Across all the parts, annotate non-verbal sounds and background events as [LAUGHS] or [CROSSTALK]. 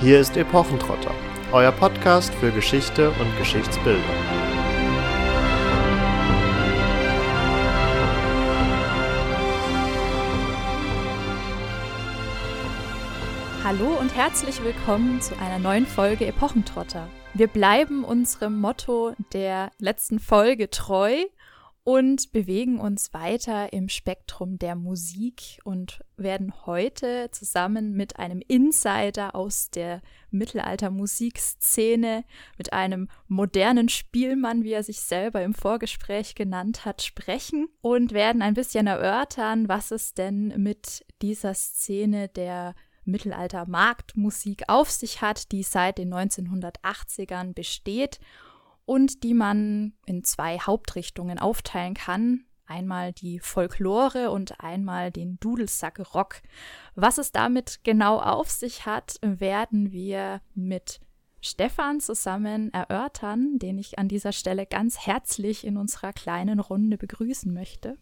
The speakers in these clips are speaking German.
Hier ist Epochentrotter, euer Podcast für Geschichte und Geschichtsbildung. Hallo und herzlich willkommen zu einer neuen Folge Epochentrotter. Wir bleiben unserem Motto der letzten Folge treu und bewegen uns weiter im Spektrum der Musik und werden heute zusammen mit einem Insider aus der Mittelalter-Musikszene, mit einem modernen Spielmann, wie er sich selber im Vorgespräch genannt hat, sprechen und werden ein bisschen erörtern, was es denn mit dieser Szene der Mittelalter-Marktmusik auf sich hat, die seit den 1980ern besteht und die man in zwei Hauptrichtungen aufteilen kann. Einmal die Folklore und einmal den Dudelsack Rock. Was es damit genau auf sich hat, werden wir mit Stefan zusammen erörtern, den ich an dieser Stelle ganz herzlich in unserer kleinen Runde begrüßen möchte.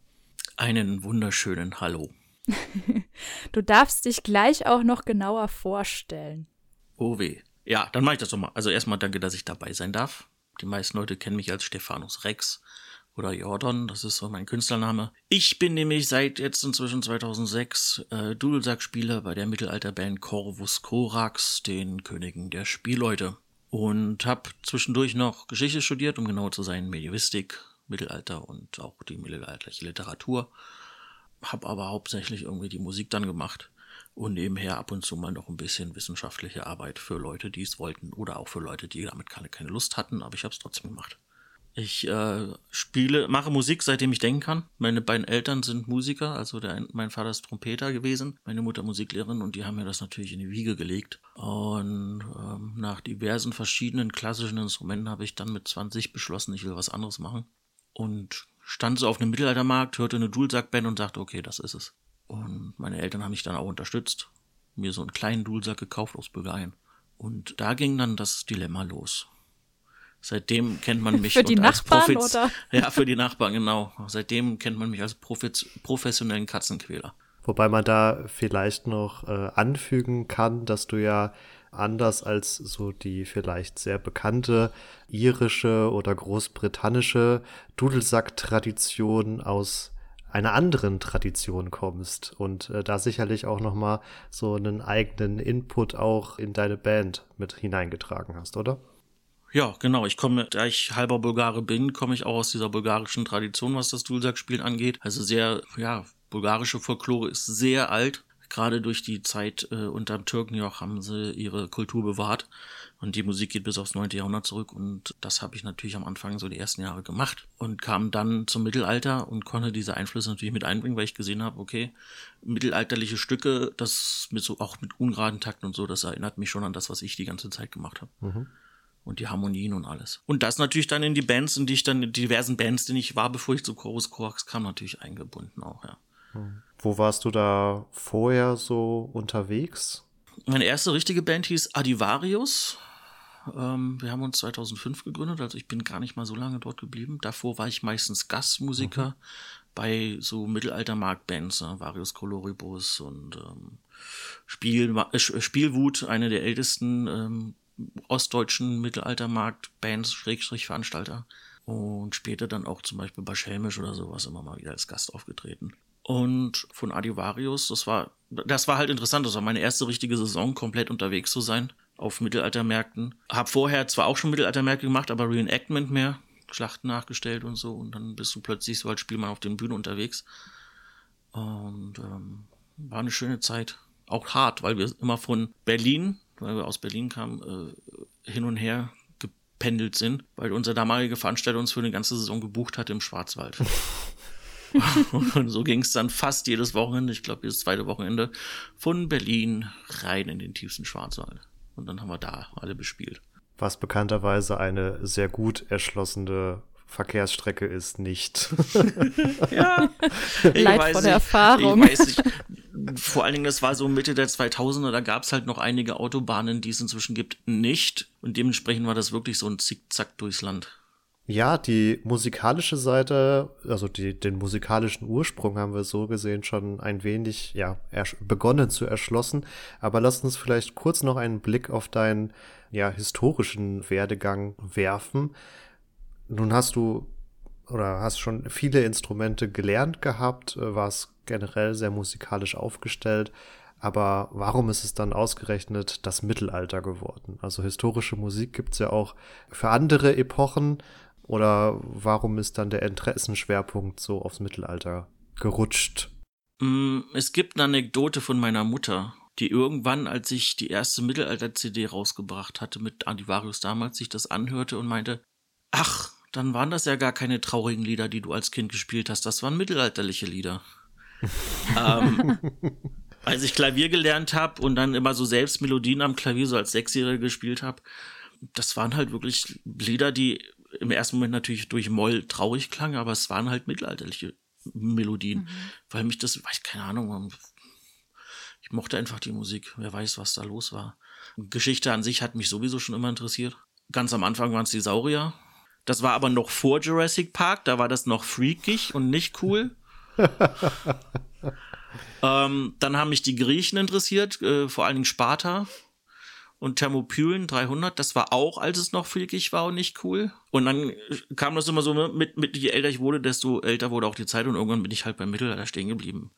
Einen wunderschönen Hallo. [LAUGHS] du darfst dich gleich auch noch genauer vorstellen. Oh weh. Ja, dann mache ich das doch mal. Also erstmal danke, dass ich dabei sein darf. Die meisten Leute kennen mich als Stephanus Rex oder Jordan, das ist so mein Künstlername. Ich bin nämlich seit jetzt inzwischen 2006 äh, Dudelsack-Spieler bei der Mittelalterband Corvus Corax, den Königen der Spielleute. Und habe zwischendurch noch Geschichte studiert, um genau zu sein, Medievistik, Mittelalter und auch die mittelalterliche Literatur. Habe aber hauptsächlich irgendwie die Musik dann gemacht und nebenher ab und zu mal noch ein bisschen wissenschaftliche Arbeit für Leute, die es wollten oder auch für Leute, die damit keine, keine Lust hatten, aber ich habe es trotzdem gemacht. Ich äh, spiele, mache Musik, seitdem ich denken kann. Meine beiden Eltern sind Musiker, also der, mein Vater ist Trompeter gewesen, meine Mutter Musiklehrerin und die haben mir das natürlich in die Wiege gelegt. Und ähm, nach diversen verschiedenen klassischen Instrumenten habe ich dann mit 20 beschlossen, ich will was anderes machen. Und stand so auf einem Mittelaltermarkt, hörte eine Dudelsackband und sagte, okay, das ist es. Und meine Eltern haben mich dann auch unterstützt, mir so einen kleinen Dudelsack gekauft aus Bulgarien. Und da ging dann das Dilemma los. Seitdem kennt man [LAUGHS] mich für die Nachbarn, Profiz oder? [LAUGHS] Ja, für die Nachbarn, genau. Seitdem kennt man mich als Profiz professionellen Katzenquäler. Wobei man da vielleicht noch äh, anfügen kann, dass du ja anders als so die vielleicht sehr bekannte irische oder großbritannische Dudelsack-Tradition aus einer anderen Tradition kommst und äh, da sicherlich auch noch mal so einen eigenen Input auch in deine Band mit hineingetragen hast, oder? Ja, genau. Ich komme, da ich halber Bulgare bin, komme ich auch aus dieser bulgarischen Tradition, was das Dulsack-Spielen angeht. Also sehr, ja, bulgarische Folklore ist sehr alt. Gerade durch die Zeit äh, unter dem Türkenjoch haben sie ihre Kultur bewahrt. Und die Musik geht bis aufs 9. Jahrhundert zurück und das habe ich natürlich am Anfang so die ersten Jahre gemacht und kam dann zum Mittelalter und konnte diese Einflüsse natürlich mit einbringen, weil ich gesehen habe, okay, mittelalterliche Stücke, das mit so auch mit ungeraden Takten und so, das erinnert mich schon an das, was ich die ganze Zeit gemacht habe. Mhm. Und die Harmonien und alles. Und das natürlich dann in die Bands, in die ich dann in diversen Bands, die ich war, bevor ich zu Chorus Corax kam, natürlich eingebunden auch, ja. Mhm. Wo warst du da vorher so unterwegs? Meine erste richtige Band hieß Adivarius. Ähm, wir haben uns 2005 gegründet, also ich bin gar nicht mal so lange dort geblieben. Davor war ich meistens Gastmusiker mhm. bei so Mittelalter-Marktbands, ne? Varius Coloribus und ähm, Spiel, äh, Spielwut, eine der ältesten ähm, ostdeutschen Mittelalter-Markt-Bands, Schrägstrich Veranstalter. Und später dann auch zum Beispiel bei Schelmisch oder sowas immer mal wieder als Gast aufgetreten. Und von Adivarius, das war, das war halt interessant. Das war meine erste richtige Saison, komplett unterwegs zu sein auf Mittelaltermärkten. Hab vorher zwar auch schon Mittelaltermärkte gemacht, aber Reenactment mehr, Schlachten nachgestellt und so. Und dann bist du plötzlich so als Spielmann auf den Bühnen unterwegs. Und ähm, war eine schöne Zeit. Auch hart, weil wir immer von Berlin, weil wir aus Berlin kamen, äh, hin und her gependelt sind, weil unser damaliger Veranstalter uns für eine ganze Saison gebucht hat im Schwarzwald. [LAUGHS] und so ging es dann fast jedes Wochenende, ich glaube jedes zweite Wochenende, von Berlin rein in den tiefsten Schwarzwald. Und dann haben wir da alle bespielt. Was bekannterweise eine sehr gut erschlossene Verkehrsstrecke ist, nicht. [LAUGHS] ja, [LAUGHS] ich Leid weiß von der Erfahrung. Ich weiß nicht. Vor allen Dingen, das war so Mitte der 2000er, da gab es halt noch einige Autobahnen, die es inzwischen gibt, nicht. Und dementsprechend war das wirklich so ein Zickzack durchs Land. Ja, die musikalische Seite, also die, den musikalischen Ursprung haben wir so gesehen schon ein wenig, ja, begonnen zu erschlossen. Aber lass uns vielleicht kurz noch einen Blick auf deinen, ja, historischen Werdegang werfen. Nun hast du oder hast schon viele Instrumente gelernt gehabt, äh, warst generell sehr musikalisch aufgestellt. Aber warum ist es dann ausgerechnet das Mittelalter geworden? Also historische Musik gibt's ja auch für andere Epochen, oder warum ist dann der Interessenschwerpunkt so aufs Mittelalter gerutscht? Mm, es gibt eine Anekdote von meiner Mutter, die irgendwann, als ich die erste Mittelalter-CD rausgebracht hatte mit Antivarius damals, sich das anhörte und meinte, ach, dann waren das ja gar keine traurigen Lieder, die du als Kind gespielt hast, das waren mittelalterliche Lieder. [LAUGHS] ähm, als ich Klavier gelernt habe und dann immer so selbst Melodien am Klavier so als Sechsjährige gespielt habe, das waren halt wirklich Lieder, die im ersten Moment natürlich durch Moll traurig klang, aber es waren halt mittelalterliche Melodien, mhm. weil mich das, weiß keine Ahnung, ich mochte einfach die Musik. Wer weiß, was da los war. Geschichte an sich hat mich sowieso schon immer interessiert. Ganz am Anfang waren es die Saurier. Das war aber noch vor Jurassic Park, da war das noch freakig und nicht cool. [LAUGHS] ähm, dann haben mich die Griechen interessiert, äh, vor allen Dingen Sparta und Thermopylen 300, das war auch, als es noch freakig war und nicht cool. Und dann kam das immer so ne, mit, mit je älter ich wurde, desto älter wurde auch die Zeit und irgendwann bin ich halt beim Mittelalter stehen geblieben.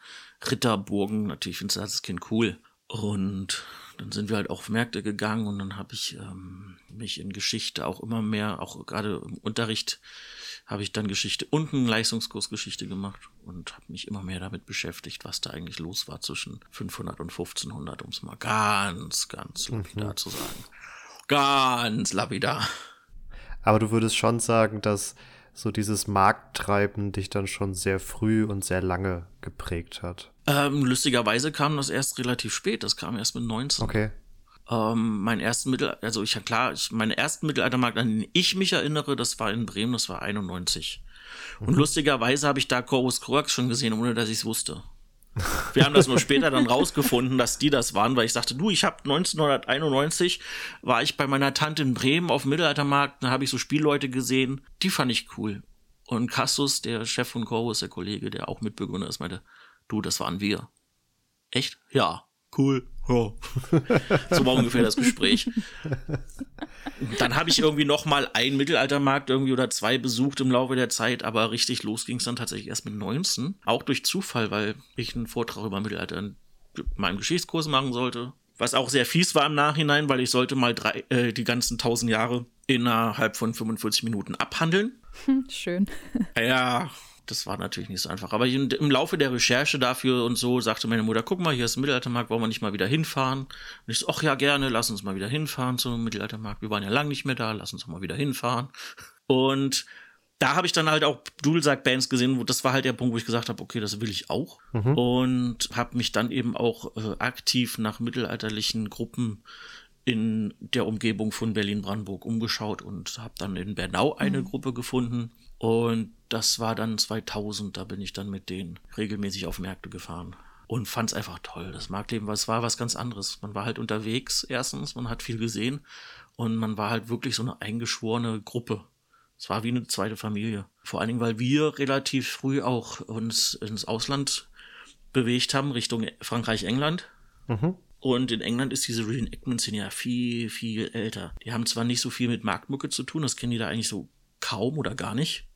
Ritterburgen, natürlich findest du das Kind cool. Und dann sind wir halt auf Märkte gegangen und dann habe ich ähm, mich in Geschichte auch immer mehr, auch gerade im Unterricht, habe ich dann Geschichte und einen Leistungskurs Geschichte gemacht und habe mich immer mehr damit beschäftigt, was da eigentlich los war zwischen 500 und 1500, um es mal ganz, ganz mhm. lapidar mhm. zu sagen. Ganz lapidar. Aber du würdest schon sagen, dass so dieses Markttreiben dich dann schon sehr früh und sehr lange geprägt hat. Ähm, lustigerweise kam das erst relativ spät. Das kam erst mit 19. Okay. Ähm, mein ersten Mittel, also ich klar, ich, meinen ersten Mittelaltermarkt, an den ich mich erinnere, das war in Bremen, das war 91. Mhm. Und lustigerweise habe ich da Corvus Corax schon gesehen, ohne dass ich es wusste. Wir haben das nur später dann rausgefunden, dass die das waren, weil ich sagte, du, ich habe 1991 war ich bei meiner Tante in Bremen auf dem Mittelaltermarkt, da habe ich so Spielleute gesehen, die fand ich cool. Und Cassus, der Chef von Corvus, der Kollege, der auch Mitbegründer ist, meinte, du, das waren wir. Echt? Ja cool. Ja. so war ungefähr das Gespräch. Dann habe ich irgendwie noch mal einen Mittelaltermarkt irgendwie oder zwei besucht im Laufe der Zeit, aber richtig los ging es dann tatsächlich erst mit 19. Auch durch Zufall, weil ich einen Vortrag über Mittelalter in meinem Geschichtskurs machen sollte. Was auch sehr fies war im Nachhinein, weil ich sollte mal drei, äh, die ganzen tausend Jahre innerhalb von 45 Minuten abhandeln. [LAUGHS] Schön. Ja, das war natürlich nicht so einfach. Aber im Laufe der Recherche dafür und so sagte meine Mutter, guck mal, hier ist ein Mittelaltermarkt, wollen wir nicht mal wieder hinfahren? Und ich so, ach ja, gerne, lass uns mal wieder hinfahren zum Mittelaltermarkt. Wir waren ja lang nicht mehr da, lass uns mal wieder hinfahren. Und da habe ich dann halt auch Dudelsack-Bands gesehen, wo das war halt der Punkt, wo ich gesagt habe, okay, das will ich auch. Mhm. Und habe mich dann eben auch äh, aktiv nach mittelalterlichen Gruppen in der Umgebung von Berlin-Brandenburg umgeschaut und habe dann in Bernau eine mhm. Gruppe gefunden, und das war dann 2000, da bin ich dann mit denen regelmäßig auf Märkte gefahren. Und fand es einfach toll. Das Marktleben, es war was ganz anderes. Man war halt unterwegs, erstens, man hat viel gesehen und man war halt wirklich so eine eingeschworene Gruppe. Es war wie eine zweite Familie. Vor allen Dingen, weil wir relativ früh auch uns ins Ausland bewegt haben, Richtung Frankreich, England. Mhm. Und in England ist diese Reenactment-Szene ja viel, viel älter. Die haben zwar nicht so viel mit Marktmucke zu tun, das kennen die da eigentlich so kaum oder gar nicht.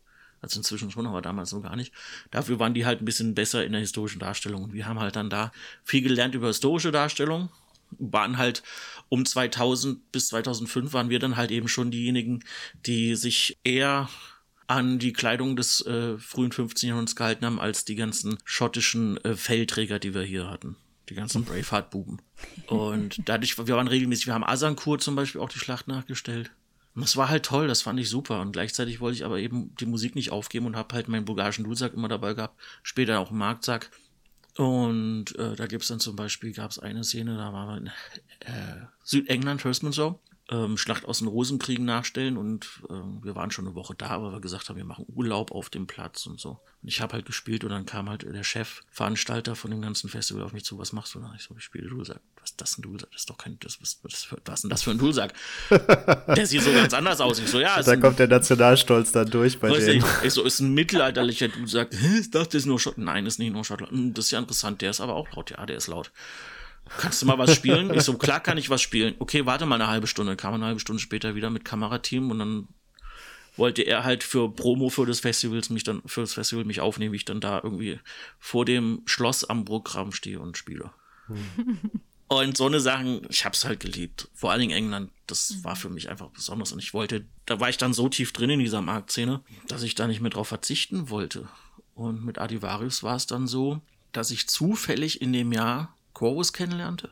Also inzwischen schon, aber damals so gar nicht. Dafür waren die halt ein bisschen besser in der historischen Darstellung. Und wir haben halt dann da viel gelernt über historische Darstellung. Waren halt um 2000 bis 2005 waren wir dann halt eben schon diejenigen, die sich eher an die Kleidung des äh, frühen 15. Jahrhunderts gehalten haben, als die ganzen schottischen äh, Feldträger, die wir hier hatten. Die ganzen Braveheart-Buben. [LAUGHS] Und dadurch, wir waren regelmäßig, wir haben Asankur zum Beispiel auch die Schlacht nachgestellt. Das war halt toll, das fand ich super. Und gleichzeitig wollte ich aber eben die Musik nicht aufgeben und habe halt meinen bulgarischen Dudelsack immer dabei gehabt, später auch einen Marktsack. Und äh, da gibt es dann zum Beispiel, gab es eine Szene, da war man in äh, Südengland, hörst man so. Ähm, Schlacht aus den Rosenkriegen nachstellen und äh, wir waren schon eine Woche da, weil wir gesagt haben, wir machen Urlaub auf dem Platz und so. Und ich habe halt gespielt und dann kam halt der Chef, Veranstalter von dem ganzen Festival auf mich zu, was machst du da? Ich so, ich spiele Dudelsack. Was ist das ein Dudelsack? Das ist doch kein, das, was, was, was ist denn das für ein Dudelsack? [LAUGHS] der sieht so ganz anders aus. Ich so, ja. Da kommt der Nationalstolz dann durch bei denen. Ich, ich so, ist ein mittelalterlicher Dudelsack. [LAUGHS] Ich dachte, das ist nur Schottland. Nein, ist nicht nur Schottland. Hm, das ist ja interessant. Der ist aber auch laut. Ja, der ist laut. Kannst du mal was spielen? Ich so, klar kann ich was spielen. Okay, warte mal eine halbe Stunde. Kam eine halbe Stunde später wieder mit Kamerateam und dann wollte er halt für Promo für das Festival mich dann für das Festival mich aufnehmen, wie ich dann da irgendwie vor dem Schloss am Programm stehe und spiele. Hm. [LAUGHS] Und so eine Sachen, ich hab's halt geliebt. Vor allen Dingen England, das war für mich einfach besonders. Und ich wollte, da war ich dann so tief drin in dieser Marktszene, dass ich da nicht mehr drauf verzichten wollte. Und mit Adivarius war es dann so, dass ich zufällig in dem Jahr Corvus kennenlernte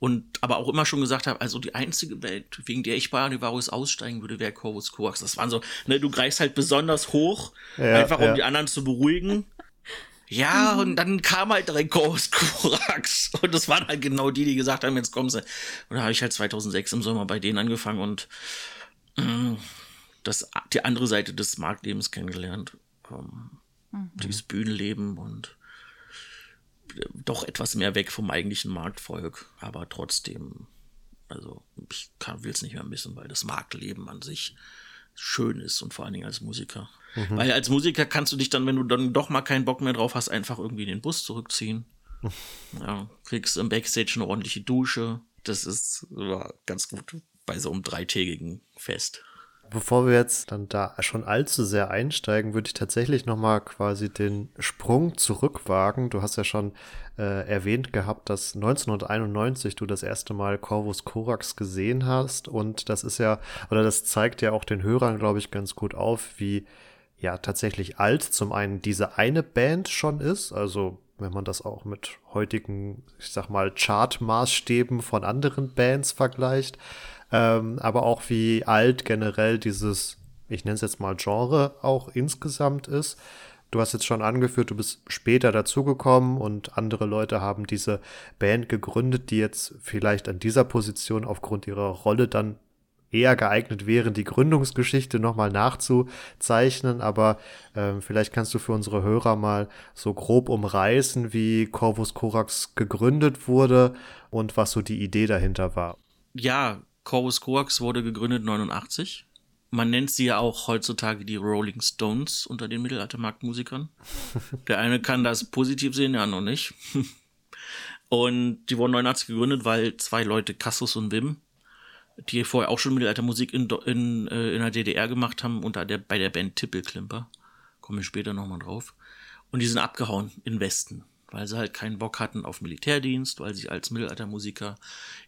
und aber auch immer schon gesagt habe, also die einzige Welt, wegen der ich bei Annivarus aussteigen würde, wäre Corvus Coax. Das waren so, ne, du greifst halt besonders hoch, ja, einfach um ja. die anderen zu beruhigen. Ja, und dann kam halt direkt Corvus Corax. Und das waren halt genau die, die gesagt haben, jetzt kommen sie. Und da habe ich halt 2006 im Sommer bei denen angefangen und äh, das, die andere Seite des Marktlebens kennengelernt. Ähm, mhm. Dieses Bühnenleben und doch etwas mehr weg vom eigentlichen Marktvolk, aber trotzdem, also ich will es nicht mehr missen, weil das Marktleben an sich schön ist und vor allen Dingen als Musiker. Mhm. Weil als Musiker kannst du dich dann, wenn du dann doch mal keinen Bock mehr drauf hast, einfach irgendwie in den Bus zurückziehen. [LAUGHS] ja, kriegst im Backstage eine ordentliche Dusche. Das ist war ganz gut bei so einem dreitägigen Fest. Bevor wir jetzt dann da schon allzu sehr einsteigen, würde ich tatsächlich nochmal quasi den Sprung zurückwagen. Du hast ja schon äh, erwähnt gehabt, dass 1991 du das erste Mal Corvus Corax gesehen hast. Und das ist ja, oder das zeigt ja auch den Hörern, glaube ich, ganz gut auf, wie ja tatsächlich alt zum einen diese eine Band schon ist. Also wenn man das auch mit heutigen, ich sag mal, Chart-Maßstäben von anderen Bands vergleicht ähm, aber auch wie alt generell dieses, ich nenne es jetzt mal Genre auch insgesamt ist. Du hast jetzt schon angeführt, du bist später dazugekommen und andere Leute haben diese Band gegründet, die jetzt vielleicht an dieser Position aufgrund ihrer Rolle dann eher geeignet wären, die Gründungsgeschichte nochmal nachzuzeichnen. Aber ähm, vielleicht kannst du für unsere Hörer mal so grob umreißen, wie Corvus Corax gegründet wurde und was so die Idee dahinter war. Ja, Corvus Coax wurde gegründet 89. Man nennt sie ja auch heutzutage die Rolling Stones unter den Mittelaltermarktmusikern. [LAUGHS] Der eine kann das positiv sehen, der andere nicht. [LAUGHS] Und die wurden 89 gegründet, weil zwei Leute, Cassus und Wim, die vorher auch schon Mittelaltermusik in, in, äh, in der DDR gemacht haben, unter der, bei der Band Tippelklimper. Komme ich später nochmal drauf. Und die sind abgehauen in Westen weil sie halt keinen Bock hatten auf Militärdienst, weil sie als Mittelaltermusiker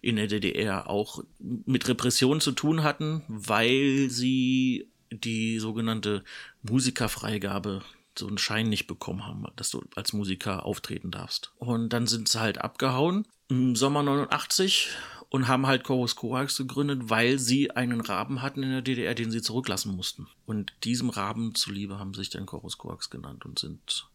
in der DDR auch mit Repression zu tun hatten, weil sie die sogenannte Musikerfreigabe so einen Schein nicht bekommen haben, dass du als Musiker auftreten darfst. Und dann sind sie halt abgehauen im Sommer 89 und haben halt Chorus Coax gegründet, weil sie einen Raben hatten in der DDR, den sie zurücklassen mussten. Und diesem Raben zuliebe haben sich dann Chorus Coax genannt und sind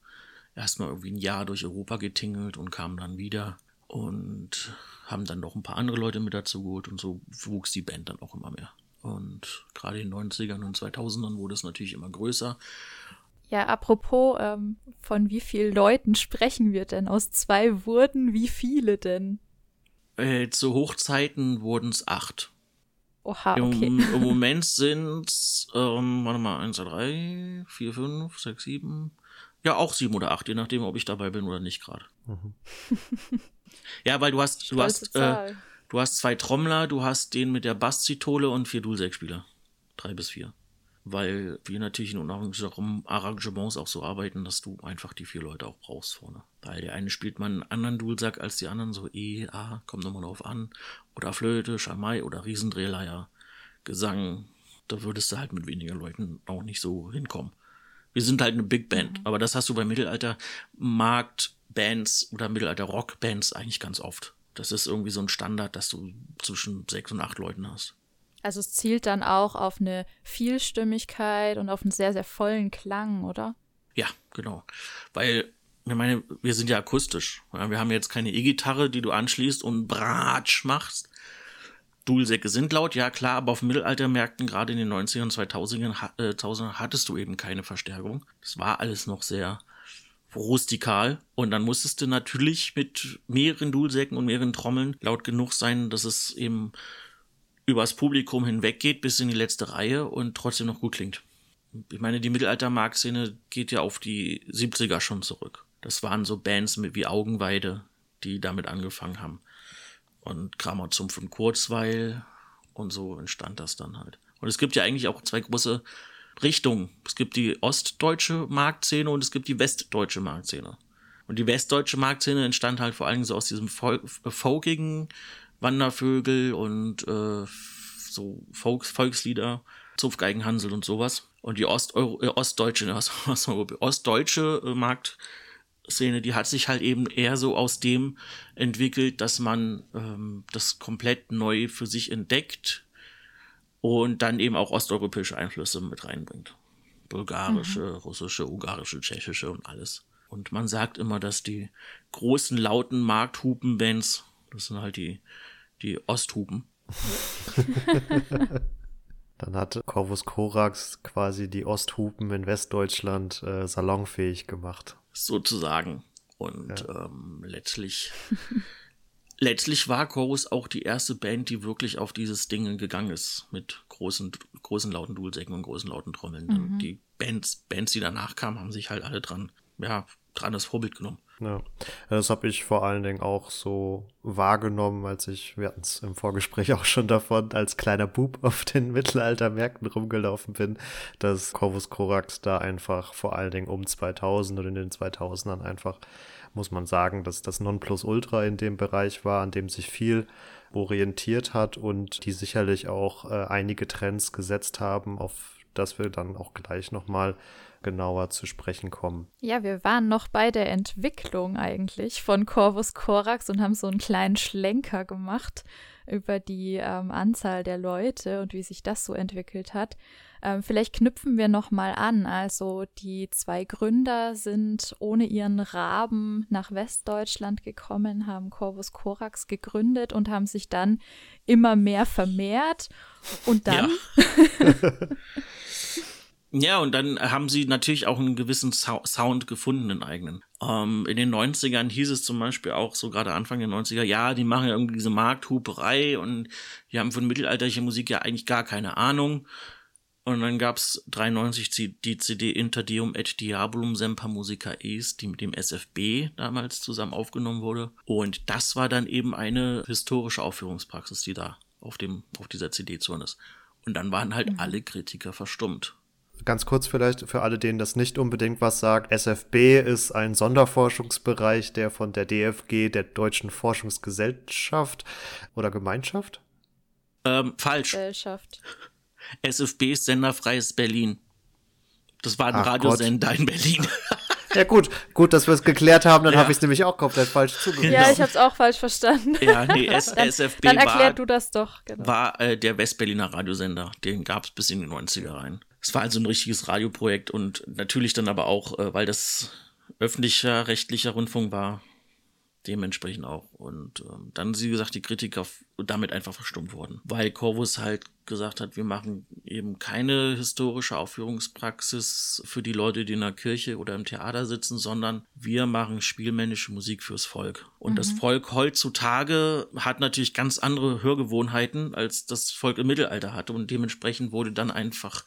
erstmal irgendwie ein Jahr durch Europa getingelt und kamen dann wieder und haben dann noch ein paar andere Leute mit dazu geholt und so wuchs die Band dann auch immer mehr. Und gerade in den 90ern und 2000ern wurde es natürlich immer größer. Ja, apropos, ähm, von wie vielen Leuten sprechen wir denn? Aus zwei wurden wie viele denn? Äh, zu Hochzeiten wurden es acht. Oha, okay. Im, [LAUGHS] Im, Moment [LAUGHS] sind es, ähm, warte mal, 1, 2, 3, 4, 5, 6, 7, ja, auch sieben oder acht, je nachdem, ob ich dabei bin oder nicht gerade. Mhm. [LAUGHS] ja, weil du hast, du hast, äh, du hast zwei Trommler, du hast den mit der Basszitole und vier Dulsec-Spieler. Drei bis vier. Weil wir natürlich in Arrangements auch so arbeiten, dass du einfach die vier Leute auch brauchst vorne. Weil der eine spielt mal einen anderen Dulsack als die anderen, so E, A, kommt nochmal drauf an. Oder Flöte, Schamai oder Riesendrehleier, Gesang. Da würdest du halt mit weniger Leuten auch nicht so hinkommen. Wir sind halt eine Big Band, mhm. aber das hast du bei Mittelalter-Markt-Bands oder Mittelalter-Rock-Bands eigentlich ganz oft. Das ist irgendwie so ein Standard, dass du zwischen sechs und acht Leuten hast. Also es zielt dann auch auf eine Vielstimmigkeit und auf einen sehr, sehr vollen Klang, oder? Ja, genau. Weil, ich meine, wir sind ja akustisch. Wir haben jetzt keine E-Gitarre, die du anschließt und Bratsch machst. Dudelsäcke sind laut, ja klar, aber auf Mittelaltermärkten, gerade in den 90ern und 2000ern, äh, hattest du eben keine Verstärkung. Das war alles noch sehr rustikal. Und dann musstest du natürlich mit mehreren Dudelsäcken und mehreren Trommeln laut genug sein, dass es eben übers Publikum hinweg geht bis in die letzte Reihe und trotzdem noch gut klingt. Ich meine, die Mittelalter-Mark-Szene geht ja auf die 70er schon zurück. Das waren so Bands wie Augenweide, die damit angefangen haben. Und Kramer Zumpf und Kurzweil und so entstand das dann halt. Und es gibt ja eigentlich auch zwei große Richtungen. Es gibt die ostdeutsche Marktszene und es gibt die westdeutsche Marktszene. Und die westdeutsche Marktszene entstand halt vor allen Dingen so aus diesem folkigen Wandervögel und äh, so Volks Volkslieder, Zupfgeigenhansel und sowas. Und die äh, ostdeutsche, [LAUGHS] ostdeutsche äh, Marktszene, die hat sich halt eben eher so aus dem entwickelt, dass man ähm, das komplett neu für sich entdeckt und dann eben auch osteuropäische Einflüsse mit reinbringt. Bulgarische, mhm. russische, ungarische, tschechische und alles. Und man sagt immer, dass die großen, lauten Markthupen-Bands, das sind halt die, die Osthupen. [LAUGHS] Dann hat Corvus Corax quasi die Osthupen in Westdeutschland äh, salonfähig gemacht. Sozusagen. Und ja. ähm, letztlich [LAUGHS] letztlich war Chorus auch die erste Band, die wirklich auf dieses Ding gegangen ist. Mit großen, großen lauten Dudelsäcken und großen lauten Trommeln. Mhm. Die Bands, Bands, die danach kamen, haben sich halt alle dran, ja, dran das Vorbild genommen. Ja, das habe ich vor allen Dingen auch so wahrgenommen, als ich, wir hatten es im Vorgespräch [LAUGHS] auch schon davon, als kleiner Bub auf den [LAUGHS] Mittelaltermärkten rumgelaufen bin, dass Corvus Corax da einfach vor allen Dingen um 2000 oder in den 2000ern einfach muss man sagen, dass das Nonplusultra in dem Bereich war, an dem sich viel orientiert hat und die sicherlich auch äh, einige Trends gesetzt haben, auf das wir dann auch gleich nochmal genauer zu sprechen kommen. Ja, wir waren noch bei der Entwicklung eigentlich von Corvus Corax und haben so einen kleinen Schlenker gemacht über die ähm, Anzahl der Leute und wie sich das so entwickelt hat. Ähm, vielleicht knüpfen wir noch mal an. Also die zwei Gründer sind ohne ihren Raben nach Westdeutschland gekommen, haben Corvus Corax gegründet und haben sich dann immer mehr vermehrt. Und dann. Ja. [LAUGHS] [LAUGHS] Ja, und dann haben sie natürlich auch einen gewissen Sound gefunden, einen eigenen. Ähm, in den 90ern hieß es zum Beispiel auch, so gerade Anfang der 90er, ja, die machen ja irgendwie diese Markthuperei und die haben von mittelalterlicher Musik ja eigentlich gar keine Ahnung. Und dann gab's 93 die CD Interdium et Diabolum Semper Musica Est, die mit dem SFB damals zusammen aufgenommen wurde. Und das war dann eben eine historische Aufführungspraxis, die da auf dem, auf dieser CD zu hören ist. Und dann waren halt mhm. alle Kritiker verstummt. Ganz kurz vielleicht für alle, denen das nicht unbedingt was sagt. SFB ist ein Sonderforschungsbereich, der von der DFG, der Deutschen Forschungsgesellschaft oder Gemeinschaft? Ähm, falsch. Gesellschaft. SFB ist senderfreies Berlin. Das war ein Ach Radiosender Gott. in Berlin. [LAUGHS] Ja gut, gut, dass wir es geklärt haben, dann ja. habe ich es nämlich auch komplett falsch zugehört. Ja, ich habe es auch falsch verstanden. Ja, nee, S [LAUGHS] dann, SFB dann erklär war, du das doch. Genau. War äh, der Westberliner Radiosender, den gab es bis in die 90er rein. Es war also ein richtiges Radioprojekt und natürlich dann aber auch, äh, weil das öffentlicher, rechtlicher Rundfunk war, dementsprechend auch. Und ähm, dann, wie gesagt, die Kritiker damit einfach verstummt worden, weil Corvus halt gesagt hat, wir machen eben keine historische Aufführungspraxis für die Leute, die in der Kirche oder im Theater sitzen, sondern wir machen spielmännische Musik fürs Volk. Und mhm. das Volk heutzutage hat natürlich ganz andere Hörgewohnheiten, als das Volk im Mittelalter hatte. Und dementsprechend wurde dann einfach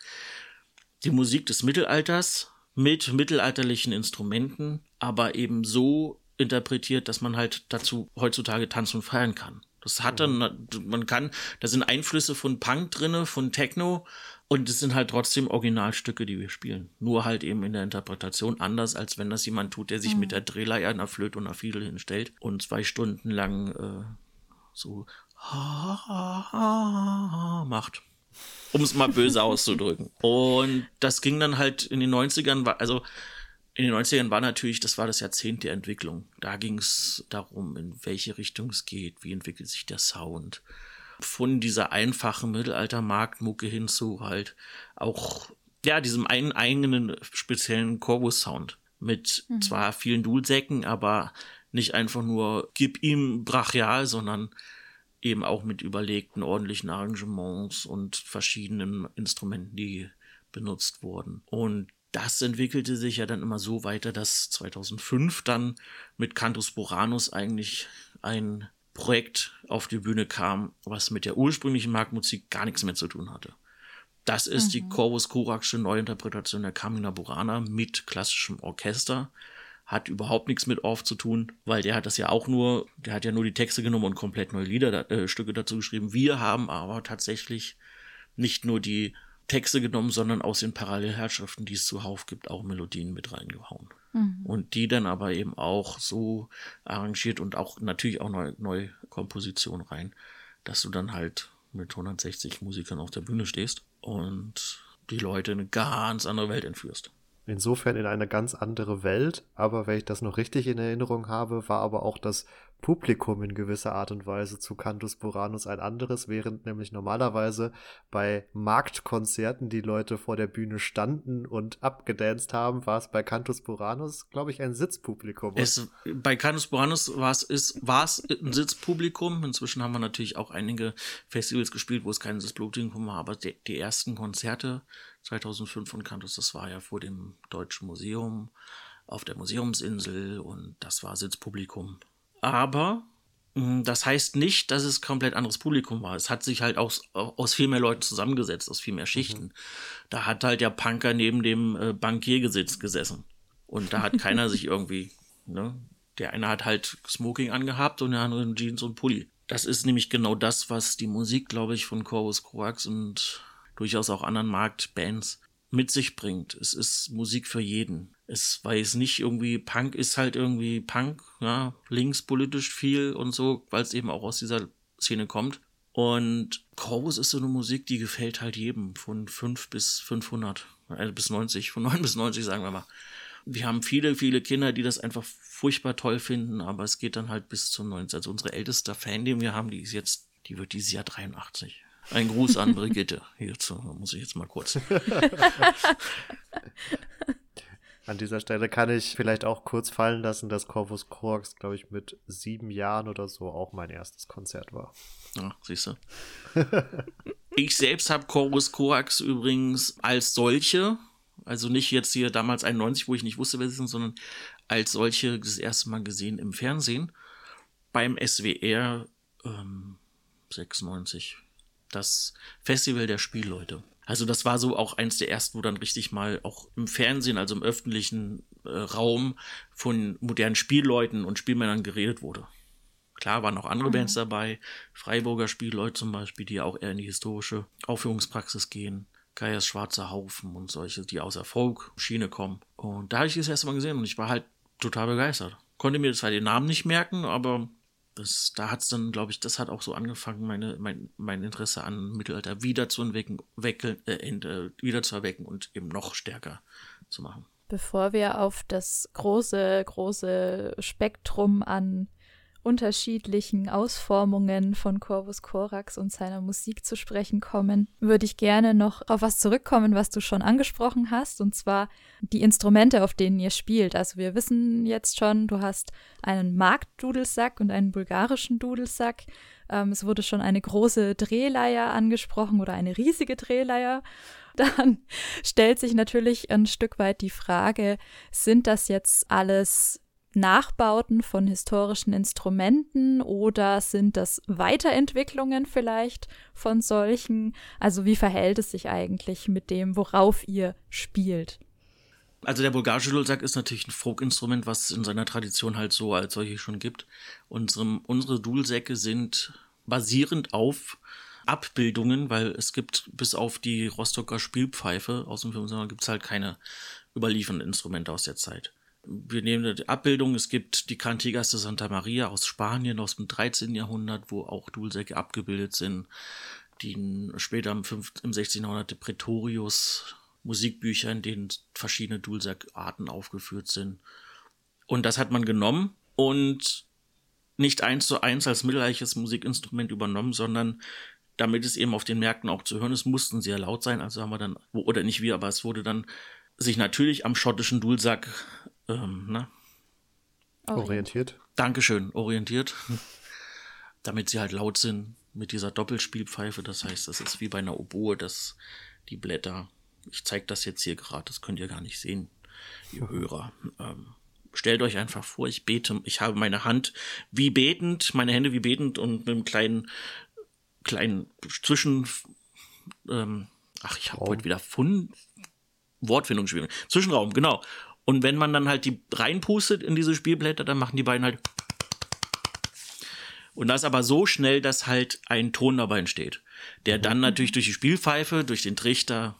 die Musik des Mittelalters mit mittelalterlichen Instrumenten, aber eben so interpretiert, dass man halt dazu heutzutage tanzen und feiern kann. Das hat dann, mhm. man kann, da sind Einflüsse von Punk drinne, von Techno und es sind halt trotzdem Originalstücke, die wir spielen. Nur halt eben in der Interpretation anders, als wenn das jemand tut, der sich mhm. mit der Drehleier, einer Flöte und einer Fiedel hinstellt und zwei Stunden lang äh, so macht. Um es mal böse auszudrücken. Und das ging dann halt in den 90ern, also in den 90ern war natürlich, das war das Jahrzehnt der Entwicklung. Da ging es darum, in welche Richtung es geht, wie entwickelt sich der Sound. Von dieser einfachen Mittelalter-Marktmucke hin zu halt auch, ja, diesem einen eigenen speziellen Corvus-Sound. Mit mhm. zwar vielen Dudelsäcken, aber nicht einfach nur gib ihm brachial, sondern eben auch mit überlegten, ordentlichen Arrangements und verschiedenen Instrumenten, die benutzt wurden. Und das entwickelte sich ja dann immer so weiter, dass 2005 dann mit Cantus Boranus eigentlich ein Projekt auf die Bühne kam, was mit der ursprünglichen Marktmusik gar nichts mehr zu tun hatte. Das ist mhm. die Corvus Coraxsche Neuinterpretation der Carmina Burana mit klassischem Orchester. Hat überhaupt nichts mit Orff zu tun, weil der hat das ja auch nur, der hat ja nur die Texte genommen und komplett neue Liederstücke äh, dazu geschrieben. Wir haben aber tatsächlich nicht nur die Texte genommen, sondern aus den Parallelherrschaften, die es zuhauf gibt, auch Melodien mit reingehauen. Mhm. Und die dann aber eben auch so arrangiert und auch natürlich auch neue, neue Kompositionen rein, dass du dann halt mit 160 Musikern auf der Bühne stehst und die Leute in eine ganz andere Welt entführst. Insofern in eine ganz andere Welt, aber wenn ich das noch richtig in Erinnerung habe, war aber auch das Publikum in gewisser Art und Weise zu Cantus Buranus ein anderes, während nämlich normalerweise bei Marktkonzerten die Leute vor der Bühne standen und abgedanced haben, war es bei Cantus Buranus, glaube ich, ein Sitzpublikum. Es, bei Cantus Buranus war es, ist, war es ein Sitzpublikum. Inzwischen haben wir natürlich auch einige Festivals gespielt, wo es kein Sitzpublikum war, aber die, die ersten Konzerte 2005 von Cantus, das war ja vor dem Deutschen Museum auf der Museumsinsel und das war Sitzpublikum aber hm, das heißt nicht, dass es komplett anderes Publikum war. Es hat sich halt aus, aus viel mehr Leuten zusammengesetzt, aus viel mehr Schichten. Mhm. Da hat halt der Punker neben dem äh, Bankier gesitzt, gesessen. Und da hat keiner [LAUGHS] sich irgendwie, ne? Der eine hat halt Smoking angehabt und der andere Jeans und Pulli. Das ist nämlich genau das, was die Musik, glaube ich, von Corvus Coax und durchaus auch anderen Marktbands mit sich bringt. Es ist Musik für jeden. Es weiß nicht irgendwie, Punk ist halt irgendwie Punk, ja, linkspolitisch viel und so, weil es eben auch aus dieser Szene kommt. Und Corvus ist so eine Musik, die gefällt halt jedem von 5 bis 500, äh, bis 90, von 9 [LAUGHS] bis 90 sagen wir mal. Wir haben viele, viele Kinder, die das einfach furchtbar toll finden, aber es geht dann halt bis zum 90. Also unsere älteste Fan, den wir haben, die ist jetzt, die wird dieses Jahr 83. Ein Gruß an Brigitte. Hierzu muss ich jetzt mal kurz. [LAUGHS] [LAUGHS] An dieser Stelle kann ich vielleicht auch kurz fallen lassen, dass Corvus Corax, glaube ich, mit sieben Jahren oder so auch mein erstes Konzert war. Ja, siehst du. [LAUGHS] ich selbst habe Corvus Corax übrigens als solche, also nicht jetzt hier damals 91, wo ich nicht wusste, wer sie sind, sondern als solche das erste Mal gesehen im Fernsehen beim SWR ähm, 96 das Festival der Spielleute. Also das war so auch eins der ersten, wo dann richtig mal auch im Fernsehen, also im öffentlichen äh, Raum von modernen Spielleuten und Spielmännern geredet wurde. Klar waren auch andere mhm. Bands dabei, Freiburger Spielleute zum Beispiel, die auch eher in die historische Aufführungspraxis gehen. Kaias Schwarzer Haufen und solche, die aus der Folk-Schiene kommen. Und da habe ich das erste Mal gesehen und ich war halt total begeistert. Konnte mir zwar den Namen nicht merken, aber das, da es dann, glaube ich, das hat auch so angefangen, meine, mein, mein Interesse an Mittelalter wieder zu entwickeln, weckeln, äh, äh, wieder zu erwecken und eben noch stärker zu machen. Bevor wir auf das große, große Spektrum an unterschiedlichen Ausformungen von Corvus Corax und seiner Musik zu sprechen kommen, würde ich gerne noch auf was zurückkommen, was du schon angesprochen hast, und zwar die Instrumente, auf denen ihr spielt. Also wir wissen jetzt schon, du hast einen Marktdudelsack und einen bulgarischen Dudelsack. Ähm, es wurde schon eine große Drehleier angesprochen oder eine riesige Drehleier. [LAUGHS] Dann stellt sich natürlich ein Stück weit die Frage, sind das jetzt alles Nachbauten von historischen Instrumenten oder sind das Weiterentwicklungen vielleicht von solchen? Also wie verhält es sich eigentlich mit dem, worauf ihr spielt? Also der bulgarische Dudelsack ist natürlich ein Folkinstrument, was in seiner Tradition halt so als solche schon gibt. Unsere, unsere Dudelsäcke sind basierend auf Abbildungen, weil es gibt bis auf die Rostocker Spielpfeife aus dem 15. gibt es halt keine überliefernden Instrumente aus der Zeit wir nehmen die Abbildung, es gibt die Cantigas de Santa Maria aus Spanien aus dem 13. Jahrhundert, wo auch Dulsäcke abgebildet sind, die später im, 5, im 16. Jahrhundert die Pretorius Musikbücher, in denen verschiedene Dulsack-Arten aufgeführt sind. Und das hat man genommen und nicht eins zu eins als mittelalterliches Musikinstrument übernommen, sondern damit es eben auf den Märkten auch zu hören ist, mussten ja laut sein. Also haben wir dann, oder nicht wir, aber es wurde dann sich natürlich am schottischen Dulsack ähm, ne? orientiert. Dankeschön, orientiert. [LAUGHS] damit sie halt laut sind mit dieser Doppelspielpfeife. Das heißt, das ist wie bei einer Oboe, dass die Blätter, ich zeige das jetzt hier gerade, das könnt ihr gar nicht sehen, ihr Hörer. Ähm, stellt euch einfach vor, ich bete, ich habe meine Hand wie betend, meine Hände wie betend und mit einem kleinen, kleinen Zwischen, ähm, ach, ich habe heute wieder Fund, Wortfindungsschwierigkeiten. Zwischenraum, genau. Und wenn man dann halt die reinpustet in diese Spielblätter, dann machen die beiden halt. Und das aber so schnell, dass halt ein Ton dabei entsteht, der dann natürlich durch die Spielpfeife, durch den Trichter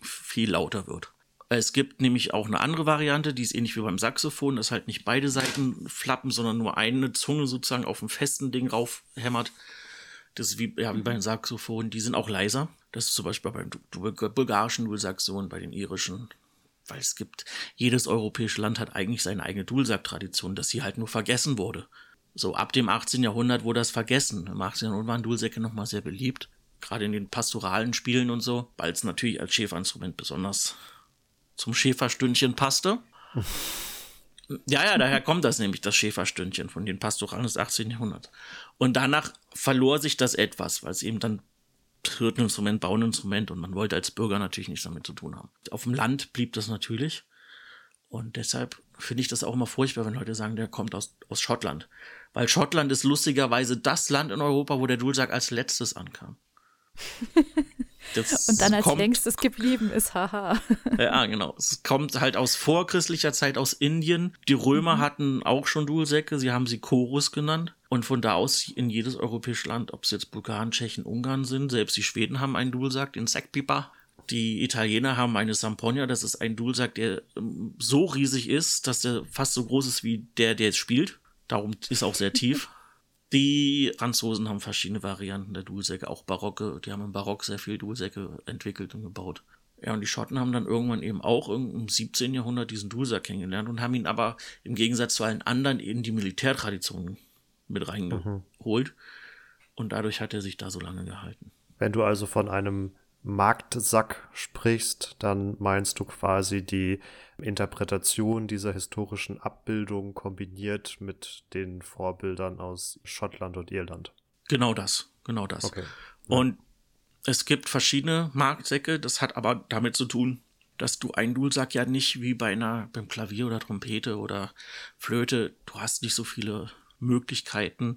viel lauter wird. Es gibt nämlich auch eine andere Variante, die ist ähnlich wie beim Saxophon, dass halt nicht beide Seiten flappen, sondern nur eine Zunge sozusagen auf dem festen Ding raufhämmert. Das ist wie, ja, wie beim Saxophon, die sind auch leiser. Das ist zum Beispiel beim bulgarischen Dualsaxon, bei den irischen. Weil es gibt, jedes europäische Land hat eigentlich seine eigene Dualsack-Tradition, dass sie halt nur vergessen wurde. So ab dem 18. Jahrhundert wurde das vergessen. Im 18. Jahrhundert waren Dualsäcke nochmal sehr beliebt. Gerade in den pastoralen Spielen und so, weil es natürlich als Schäferinstrument besonders zum Schäferstündchen passte. [LAUGHS] Ja, ja, daher kommt das nämlich, das Schäferstündchen von den Pastoralen des 18. Jahrhunderts. Und danach verlor sich das etwas, weil es eben dann Hirteninstrument, Bauinstrument und man wollte als Bürger natürlich nichts damit zu tun haben. Auf dem Land blieb das natürlich. Und deshalb finde ich das auch immer furchtbar, wenn Leute sagen, der kommt aus, aus Schottland. Weil Schottland ist lustigerweise das Land in Europa, wo der Dualsack als letztes ankam. [LAUGHS] Und dann als kommt, längstes geblieben ist, haha. [LAUGHS] Ja, genau. Es kommt halt aus vorchristlicher Zeit aus Indien. Die Römer mhm. hatten auch schon Dualsäcke, sie haben sie Chorus genannt. Und von da aus in jedes europäische Land, ob es jetzt Bulgarien, Tschechien, Ungarn sind, selbst die Schweden haben einen Dualsack, den Sackpipa. Die Italiener haben eine Samponia, das ist ein Dualsack, der ähm, so riesig ist, dass der fast so groß ist wie der, der jetzt spielt. Darum ist auch sehr tief. [LAUGHS] Die Franzosen haben verschiedene Varianten der Dualsäcke, auch Barocke. Die haben im Barock sehr viele Dualsäcke entwickelt und gebaut. Ja, und die Schotten haben dann irgendwann eben auch im 17. Jahrhundert diesen Dualsack kennengelernt und haben ihn aber im Gegensatz zu allen anderen in die Militärtradition mit reingeholt. Mhm. Und dadurch hat er sich da so lange gehalten. Wenn du also von einem Marktsack sprichst, dann meinst du quasi die Interpretation dieser historischen Abbildung kombiniert mit den Vorbildern aus Schottland und Irland. Genau das, genau das. Okay. Und es gibt verschiedene Marktsäcke, das hat aber damit zu tun, dass du einen Dualsack ja nicht wie bei einer beim Klavier oder Trompete oder Flöte, du hast nicht so viele Möglichkeiten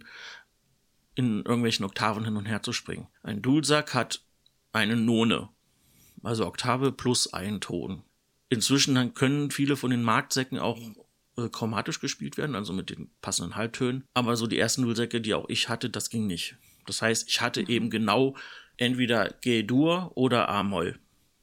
in irgendwelchen Oktaven hin und her zu springen. Ein Dualsack hat eine None, also Oktave plus ein Ton. Inzwischen können viele von den Marktsäcken auch äh, chromatisch gespielt werden, also mit den passenden Halbtönen. Aber so die ersten Nullsäcke, die auch ich hatte, das ging nicht. Das heißt, ich hatte mhm. eben genau entweder G-Dur oder A-Moll.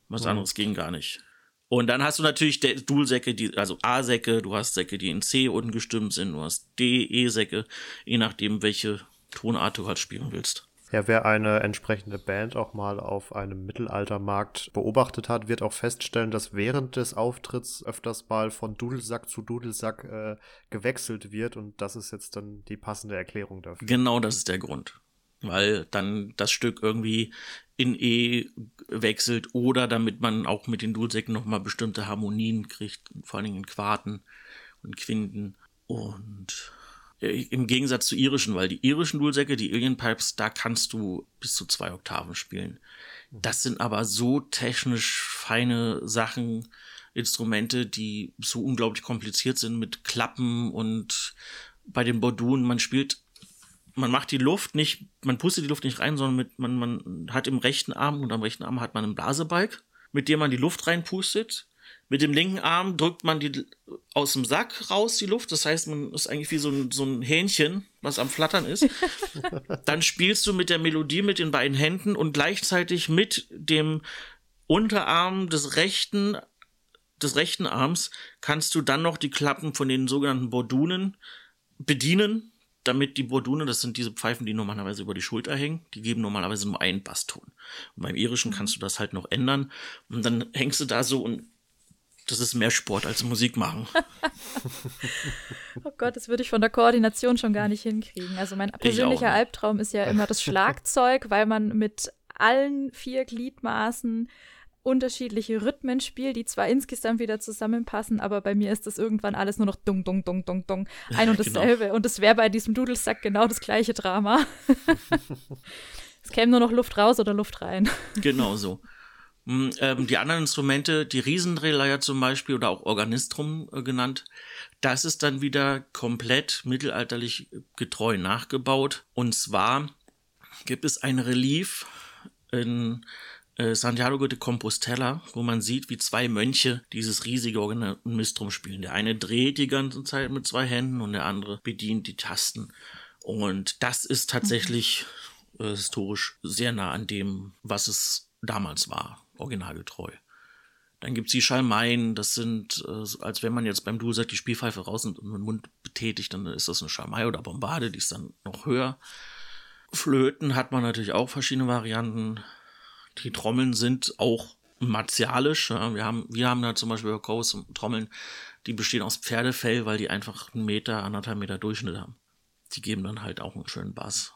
Was mhm. anderes ging gar nicht. Und dann hast du natürlich Dual-Säcke, die, also A-Säcke, du hast Säcke, die in C unten gestimmt sind, du hast D, E-Säcke, je nachdem, welche Tonart du halt spielen willst. Ja, wer eine entsprechende Band auch mal auf einem Mittelaltermarkt beobachtet hat, wird auch feststellen, dass während des Auftritts öfters mal von Dudelsack zu Dudelsack äh, gewechselt wird und das ist jetzt dann die passende Erklärung dafür. Genau, das ist der Grund. Weil dann das Stück irgendwie in E wechselt oder damit man auch mit den Dudelsäcken nochmal bestimmte Harmonien kriegt, vor allen Dingen in Quarten und Quinten und im Gegensatz zu irischen, weil die irischen Dualsäcke, die Alien Pipes, da kannst du bis zu zwei Oktaven spielen. Das sind aber so technisch feine Sachen, Instrumente, die so unglaublich kompliziert sind mit Klappen und bei den Bordun, man spielt, man macht die Luft nicht, man pustet die Luft nicht rein, sondern mit, man, man hat im rechten Arm und am rechten Arm hat man einen Blasebalg, mit dem man die Luft reinpustet mit dem linken Arm drückt man die aus dem Sack raus, die Luft. Das heißt, man ist eigentlich wie so ein, so ein Hähnchen, was am Flattern ist. [LAUGHS] Dann spielst du mit der Melodie mit den beiden Händen und gleichzeitig mit dem Unterarm des rechten, des rechten Arms kannst du dann noch die Klappen von den sogenannten Bordunen bedienen, damit die Bordune, das sind diese Pfeifen, die normalerweise über die Schulter hängen, die geben normalerweise nur einen Basston. Und beim irischen kannst du das halt noch ändern. Und dann hängst du da so und das ist mehr Sport als Musik machen. [LAUGHS] oh Gott, das würde ich von der Koordination schon gar nicht hinkriegen. Also mein persönlicher Albtraum ist ja immer das [LAUGHS] Schlagzeug, weil man mit allen vier Gliedmaßen unterschiedliche Rhythmen spielt, die zwar insgesamt wieder zusammenpassen, aber bei mir ist das irgendwann alles nur noch dung, dung, dung, dung, dung. Ein und genau. dasselbe. Genau. Und es wäre bei diesem Dudelsack genau das gleiche Drama. [LAUGHS] es käme nur noch Luft raus oder Luft rein. Genau so. Mm, ähm, die anderen Instrumente, die Riesendrehleier zum Beispiel oder auch Organistrum äh, genannt, das ist dann wieder komplett mittelalterlich getreu nachgebaut. Und zwar gibt es ein Relief in äh, Santiago de Compostela, wo man sieht, wie zwei Mönche dieses riesige Organismus spielen. Der eine dreht die ganze Zeit mit zwei Händen und der andere bedient die Tasten. Und das ist tatsächlich äh, historisch sehr nah an dem, was es damals war, originalgetreu. Dann gibt es die Schalmeien, das sind, äh, als wenn man jetzt beim Duo sagt, die Spielpfeife raus und den Mund betätigt, dann ist das eine Schalmei oder Bombarde, die ist dann noch höher. Flöten hat man natürlich auch verschiedene Varianten. Die Trommeln sind auch martialisch. Ja. Wir haben, wir haben da zum Beispiel bei Coast Trommeln, die bestehen aus Pferdefell, weil die einfach einen Meter, anderthalb Meter Durchschnitt haben. Die geben dann halt auch einen schönen Bass.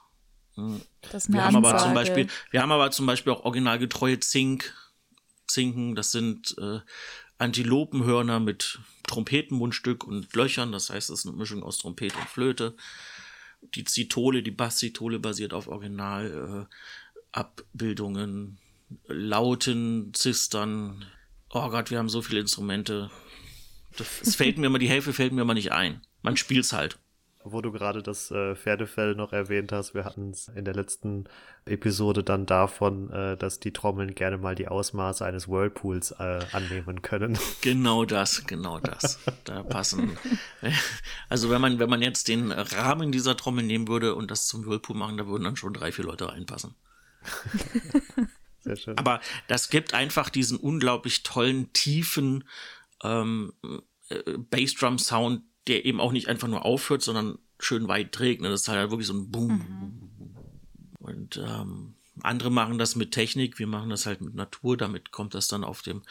Hm. wir haben aber zum Beispiel, wir haben aber zum Beispiel auch originalgetreue Zink, Zinken. Das sind äh, Antilopenhörner mit Trompetenmundstück und Löchern. Das heißt, es ist eine Mischung aus Trompete und Flöte. Die Zitole, die Basszitole basiert auf Originalabbildungen. Äh, Lauten, Zistern. Oh Gott, wir haben so viele Instrumente. Es fällt mir immer, die Hälfte fällt mir immer nicht ein. Man spielt's halt. Wo du gerade das äh, Pferdefell noch erwähnt hast, wir hatten es in der letzten Episode dann davon, äh, dass die Trommeln gerne mal die Ausmaße eines Whirlpools äh, annehmen können. Genau das, genau das. Da passen. [LAUGHS] Also wenn man, wenn man jetzt den Rahmen dieser Trommel nehmen würde und das zum Whirlpool machen, da würden dann schon drei, vier Leute reinpassen. [LAUGHS] Sehr schön. Aber das gibt einfach diesen unglaublich tollen, tiefen ähm, äh, Bassdrum-Sound, der eben auch nicht einfach nur aufhört, sondern schön weit trägt. Ne? Das ist halt wirklich so ein Boom. Mhm. Und ähm, andere machen das mit Technik, wir machen das halt mit Natur. Damit kommt das dann auf den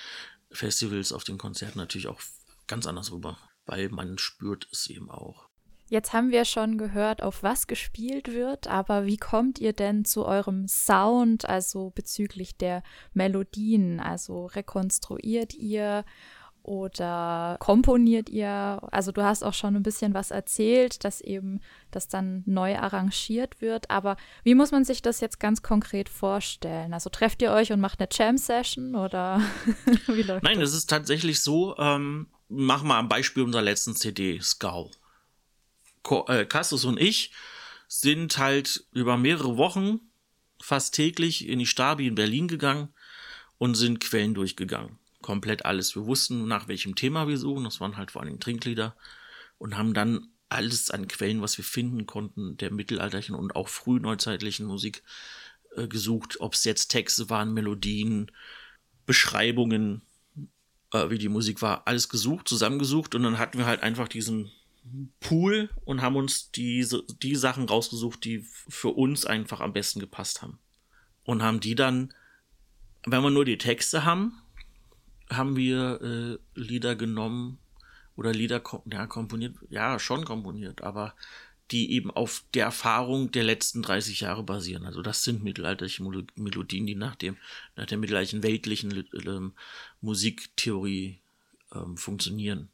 Festivals, auf den Konzerten natürlich auch ganz anders rüber, weil man spürt es eben auch. Jetzt haben wir schon gehört, auf was gespielt wird, aber wie kommt ihr denn zu eurem Sound, also bezüglich der Melodien? Also rekonstruiert ihr oder komponiert ihr? Also du hast auch schon ein bisschen was erzählt, dass eben das dann neu arrangiert wird. Aber wie muss man sich das jetzt ganz konkret vorstellen? Also trefft ihr euch und macht eine Jam-Session oder [LAUGHS] wie läuft Nein, das? es ist tatsächlich so. Ähm, mach mal am Beispiel unserer letzten CD, Skull. Äh, Castus und ich sind halt über mehrere Wochen fast täglich in die Stabi in Berlin gegangen und sind Quellen durchgegangen komplett alles. Wir wussten, nach welchem Thema wir suchen. Das waren halt vor allem Trinklieder. Und haben dann alles an Quellen, was wir finden konnten, der mittelalterlichen und auch frühneuzeitlichen Musik äh, gesucht. Ob es jetzt Texte waren, Melodien, Beschreibungen, äh, wie die Musik war, alles gesucht, zusammengesucht. Und dann hatten wir halt einfach diesen Pool und haben uns diese, die Sachen rausgesucht, die für uns einfach am besten gepasst haben. Und haben die dann, wenn wir nur die Texte haben, haben wir äh, Lieder genommen oder Lieder ja, komponiert, ja, schon komponiert, aber die eben auf der Erfahrung der letzten 30 Jahre basieren. Also das sind mittelalterliche Melodien, die nach dem, nach der mittelalterlichen weltlichen ähm, Musiktheorie ähm, funktionieren.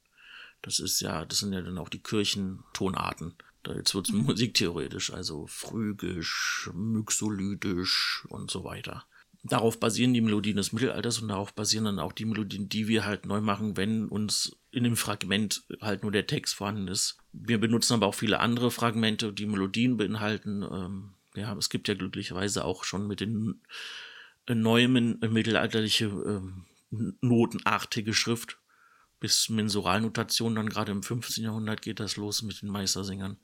Das ist ja, das sind ja dann auch die Kirchentonarten. Da jetzt wird es mhm. musiktheoretisch, also phrygisch, myxolydisch und so weiter darauf basieren die Melodien des Mittelalters und darauf basieren dann auch die Melodien, die wir halt neu machen, wenn uns in dem Fragment halt nur der Text vorhanden ist. Wir benutzen aber auch viele andere Fragmente, die Melodien beinhalten. Ähm, ja, es gibt ja glücklicherweise auch schon mit den neuen mittelalterliche äh, notenartige Schrift bis Mensuralnotation, dann gerade im 15. Jahrhundert geht das los mit den Meistersängern.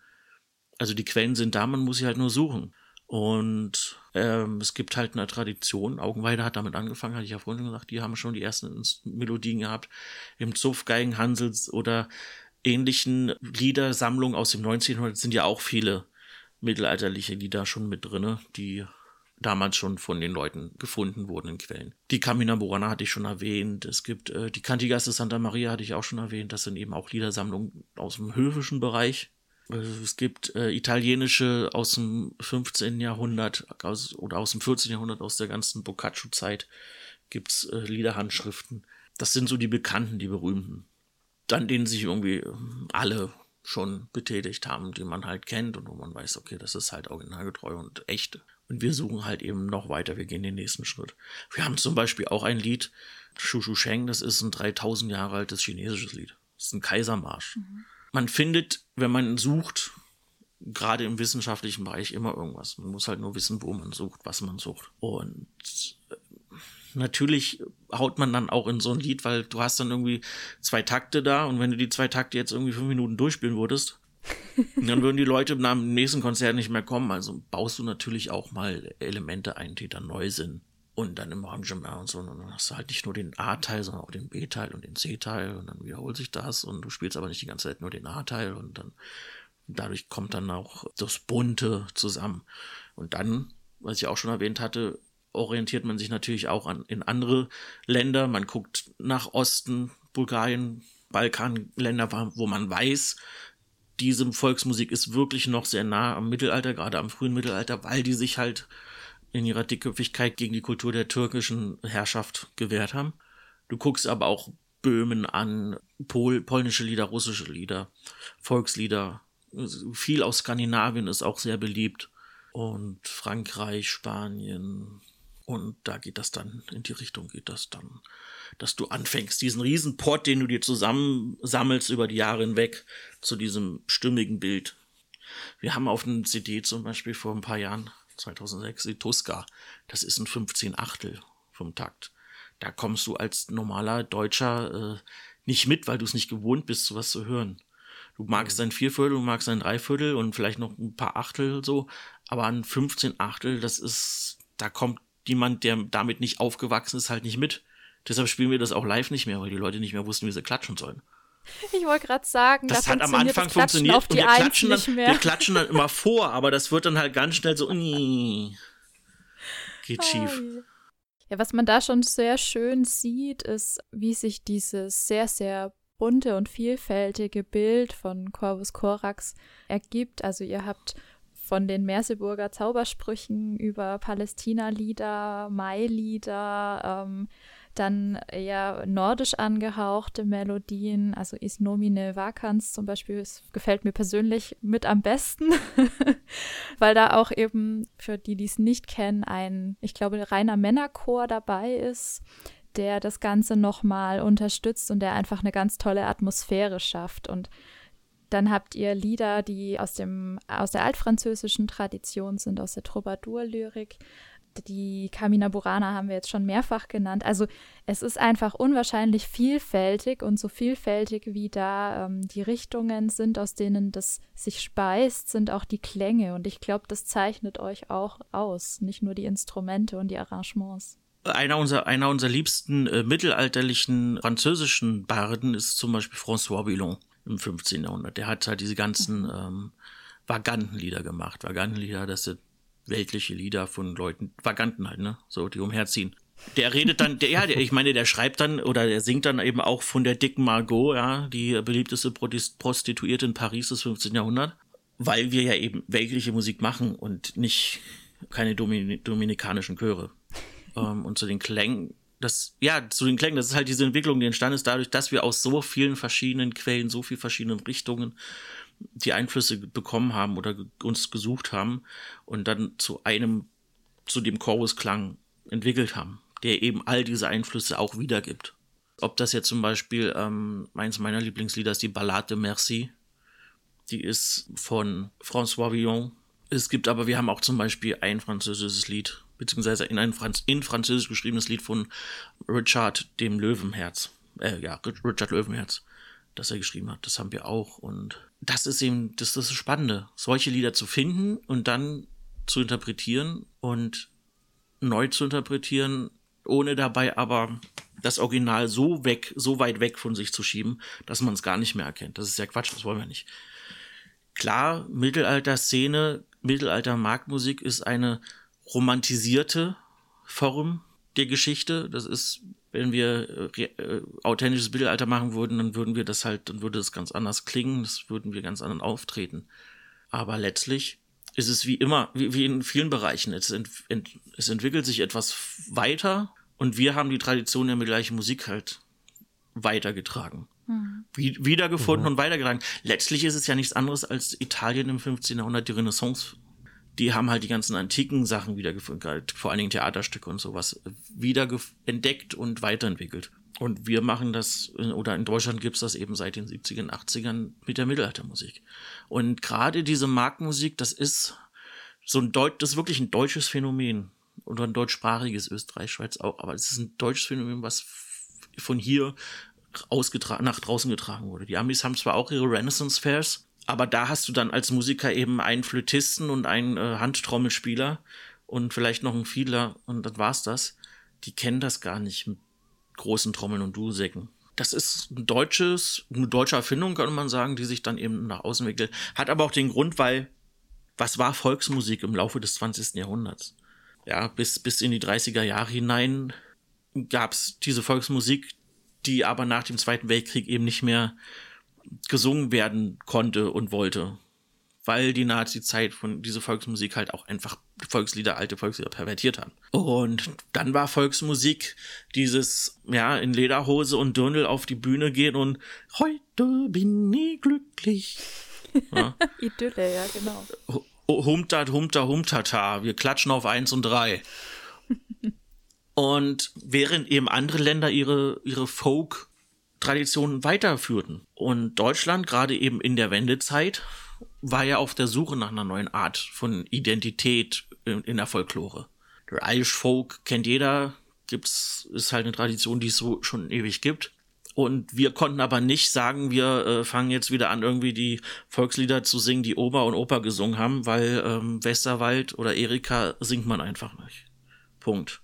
Also die Quellen sind da, man muss sie halt nur suchen. Und ähm, es gibt halt eine Tradition. Augenweide hat damit angefangen, hatte ich ja vorhin gesagt, die haben schon die ersten Melodien gehabt. Im Zoff, Geigen, Hansels oder ähnlichen Liedersammlungen aus dem 19. Jahrhundert sind ja auch viele mittelalterliche Lieder schon mit drinne, die damals schon von den Leuten gefunden wurden in Quellen. Die Camina Burana hatte ich schon erwähnt. Es gibt äh, die Cantigas de Santa Maria hatte ich auch schon erwähnt. Das sind eben auch Liedersammlungen aus dem höfischen Bereich. Also es gibt äh, italienische aus dem 15. Jahrhundert aus, oder aus dem 14. Jahrhundert, aus der ganzen Boccaccio-Zeit, gibt's äh, Liederhandschriften. Das sind so die bekannten, die berühmten. Dann denen sich irgendwie ähm, alle schon betätigt haben, die man halt kennt und wo man weiß, okay, das ist halt originalgetreu und echt. Und wir suchen halt eben noch weiter, wir gehen den nächsten Schritt. Wir haben zum Beispiel auch ein Lied, Shushu Sheng, das ist ein 3000 Jahre altes chinesisches Lied. Das ist ein Kaisermarsch. Mhm. Man findet, wenn man sucht, gerade im wissenschaftlichen Bereich immer irgendwas. Man muss halt nur wissen, wo man sucht, was man sucht. Und äh, natürlich haut man dann auch in so ein Lied, weil du hast dann irgendwie zwei Takte da und wenn du die zwei Takte jetzt irgendwie fünf Minuten durchspielen würdest, dann würden die Leute nach dem nächsten Konzert nicht mehr kommen. Also baust du natürlich auch mal Elemente ein, die dann neu sind. Und dann im Arrangement und so. Und dann hast du halt nicht nur den A-Teil, sondern auch den B-Teil und den C-Teil. Und dann wiederholt sich das. Und du spielst aber nicht die ganze Zeit nur den A-Teil. Und dann dadurch kommt dann auch das Bunte zusammen. Und dann, was ich auch schon erwähnt hatte, orientiert man sich natürlich auch an, in andere Länder. Man guckt nach Osten, Bulgarien, Balkanländer, wo man weiß, diese Volksmusik ist wirklich noch sehr nah am Mittelalter, gerade am frühen Mittelalter, weil die sich halt in ihrer Dickköpfigkeit gegen die Kultur der türkischen Herrschaft gewehrt haben. Du guckst aber auch Böhmen an, Pol polnische Lieder, russische Lieder, Volkslieder. Viel aus Skandinavien ist auch sehr beliebt. Und Frankreich, Spanien, und da geht das dann, in die Richtung geht das dann, dass du anfängst, diesen Riesenport, den du dir zusammensammelst über die Jahre hinweg, zu diesem stimmigen Bild. Wir haben auf einem CD zum Beispiel vor ein paar Jahren, 2006, die Tuska. Das ist ein 15 Achtel vom Takt. Da kommst du als normaler Deutscher äh, nicht mit, weil du es nicht gewohnt bist, sowas zu hören. Du magst ein Vierviertel, du magst ein Dreiviertel und vielleicht noch ein paar Achtel so, aber ein 15 Achtel, das ist, da kommt jemand, der damit nicht aufgewachsen ist, halt nicht mit. Deshalb spielen wir das auch live nicht mehr, weil die Leute nicht mehr wussten, wie sie klatschen sollen. Ich wollte gerade sagen, das hat am Anfang funktioniert und wir klatschen, dann, wir klatschen dann immer vor, aber das wird dann halt ganz schnell so, geht schief. Ja, was man da schon sehr schön sieht, ist, wie sich dieses sehr, sehr bunte und vielfältige Bild von Corvus Corax ergibt. Also ihr habt von den Merseburger Zaubersprüchen über Palästina-Lieder, Mai-Lieder, ähm, dann eher nordisch angehauchte Melodien, also Is Nomine Vacans zum Beispiel, das gefällt mir persönlich mit am besten, [LAUGHS] weil da auch eben, für die, die es nicht kennen, ein, ich glaube, reiner Männerchor dabei ist, der das Ganze nochmal unterstützt und der einfach eine ganz tolle Atmosphäre schafft und dann habt ihr Lieder, die aus, dem, aus der altfranzösischen Tradition sind, aus der Troubadour-Lyrik. Die Camina Burana haben wir jetzt schon mehrfach genannt. Also es ist einfach unwahrscheinlich vielfältig und so vielfältig wie da ähm, die Richtungen sind, aus denen das sich speist, sind auch die Klänge. Und ich glaube, das zeichnet euch auch aus, nicht nur die Instrumente und die Arrangements. Einer unserer, einer unserer liebsten äh, mittelalterlichen französischen Barden ist zum Beispiel François Villon im 15. Jahrhundert. Der hat halt diese ganzen mhm. ähm, Vagantenlieder gemacht. Vagantenlieder, das sind weltliche Lieder von Leuten, Vaganten halt, ne? So, die umherziehen. Der redet dann, der, ja, der, ich meine, der schreibt dann oder der singt dann eben auch von der dicken Margot, ja, die beliebteste Prostituierte in Paris des 15. Jahrhunderts, weil wir ja eben weltliche Musik machen und nicht keine Domin dominikanischen Chöre. ähm, und zu den Klängen das, ja, zu den Klängen, das ist halt diese Entwicklung, die entstanden ist dadurch, dass wir aus so vielen verschiedenen Quellen, so vielen verschiedenen Richtungen die Einflüsse bekommen haben oder uns gesucht haben und dann zu einem, zu dem Chorusklang entwickelt haben, der eben all diese Einflüsse auch wiedergibt. Ob das jetzt zum Beispiel, ähm, eins meiner Lieblingslieder ist die Ballade de Merci. Die ist von François Villon. Es gibt aber, wir haben auch zum Beispiel ein französisches Lied, beziehungsweise in ein Franz in Französisch geschriebenes Lied von Richard dem Löwenherz. Äh, ja, Richard Löwenherz, das er geschrieben hat. Das haben wir auch. Und das ist eben, das ist das Spannende, solche Lieder zu finden und dann zu interpretieren und neu zu interpretieren, ohne dabei aber das Original so weg, so weit weg von sich zu schieben, dass man es gar nicht mehr erkennt. Das ist ja Quatsch, das wollen wir nicht. Klar, Mittelalter-Szene, Mittelalter-Marktmusik ist eine romantisierte Form der Geschichte. Das ist, wenn wir äh, äh, authentisches Mittelalter machen würden, dann würden wir das halt, dann würde es ganz anders klingen, das würden wir ganz anders auftreten. Aber letztlich ist es wie immer, wie, wie in vielen Bereichen. Es, ent, ent, es entwickelt sich etwas weiter Und wir haben die Tradition der mittelalterlichen Musik halt weitergetragen. Mhm. Wiedergefunden mhm. und weitergetragen. Letztlich ist es ja nichts anderes als Italien im 15. Jahrhundert, die Renaissance. Die haben halt die ganzen antiken Sachen wiedergefunden, vor allen Dingen Theaterstücke und sowas, wieder entdeckt und weiterentwickelt. Und wir machen das, oder in Deutschland gibt's das eben seit den 70ern, 80ern mit der Mittelaltermusik. Und gerade diese Marktmusik, das ist so ein Deutsch, das ist wirklich ein deutsches Phänomen. Oder ein deutschsprachiges Österreich, Schweiz auch. Aber es ist ein deutsches Phänomen, was von hier ausgetragen, nach draußen getragen wurde. Die Amis haben zwar auch ihre Renaissance Fairs, aber da hast du dann als Musiker eben einen Flötisten und einen äh, Handtrommelspieler und vielleicht noch einen Fiedler und dann war's das. Die kennen das gar nicht großen Trommeln und Dudelsäcken. Das ist ein deutsches, eine deutsche Erfindung, kann man sagen, die sich dann eben nach außen entwickelt. Hat aber auch den Grund, weil was war Volksmusik im Laufe des 20. Jahrhunderts? Ja, bis, bis in die 30er Jahre hinein gab es diese Volksmusik, die aber nach dem Zweiten Weltkrieg eben nicht mehr gesungen werden konnte und wollte weil die Nazi-Zeit von diese Volksmusik halt auch einfach Volkslieder, alte Volkslieder pervertiert haben. Und dann war Volksmusik dieses, ja, in Lederhose und Dirndl auf die Bühne gehen und heute bin ich glücklich. [LAUGHS] Ja. Idylle, ja, genau. Humtat, humta, humtata. Wir klatschen auf eins und drei. [LAUGHS] und während eben andere Länder ihre, ihre Folk-Traditionen weiterführten. Und Deutschland, gerade eben in der Wendezeit, war ja auf der Suche nach einer neuen Art von Identität in, in der Folklore. Der Irish Folk kennt jeder, gibt's, ist halt eine Tradition, die es so schon ewig gibt. Und wir konnten aber nicht sagen, wir äh, fangen jetzt wieder an, irgendwie die Volkslieder zu singen, die Opa und Opa gesungen haben, weil ähm, Westerwald oder Erika singt man einfach nicht. Punkt.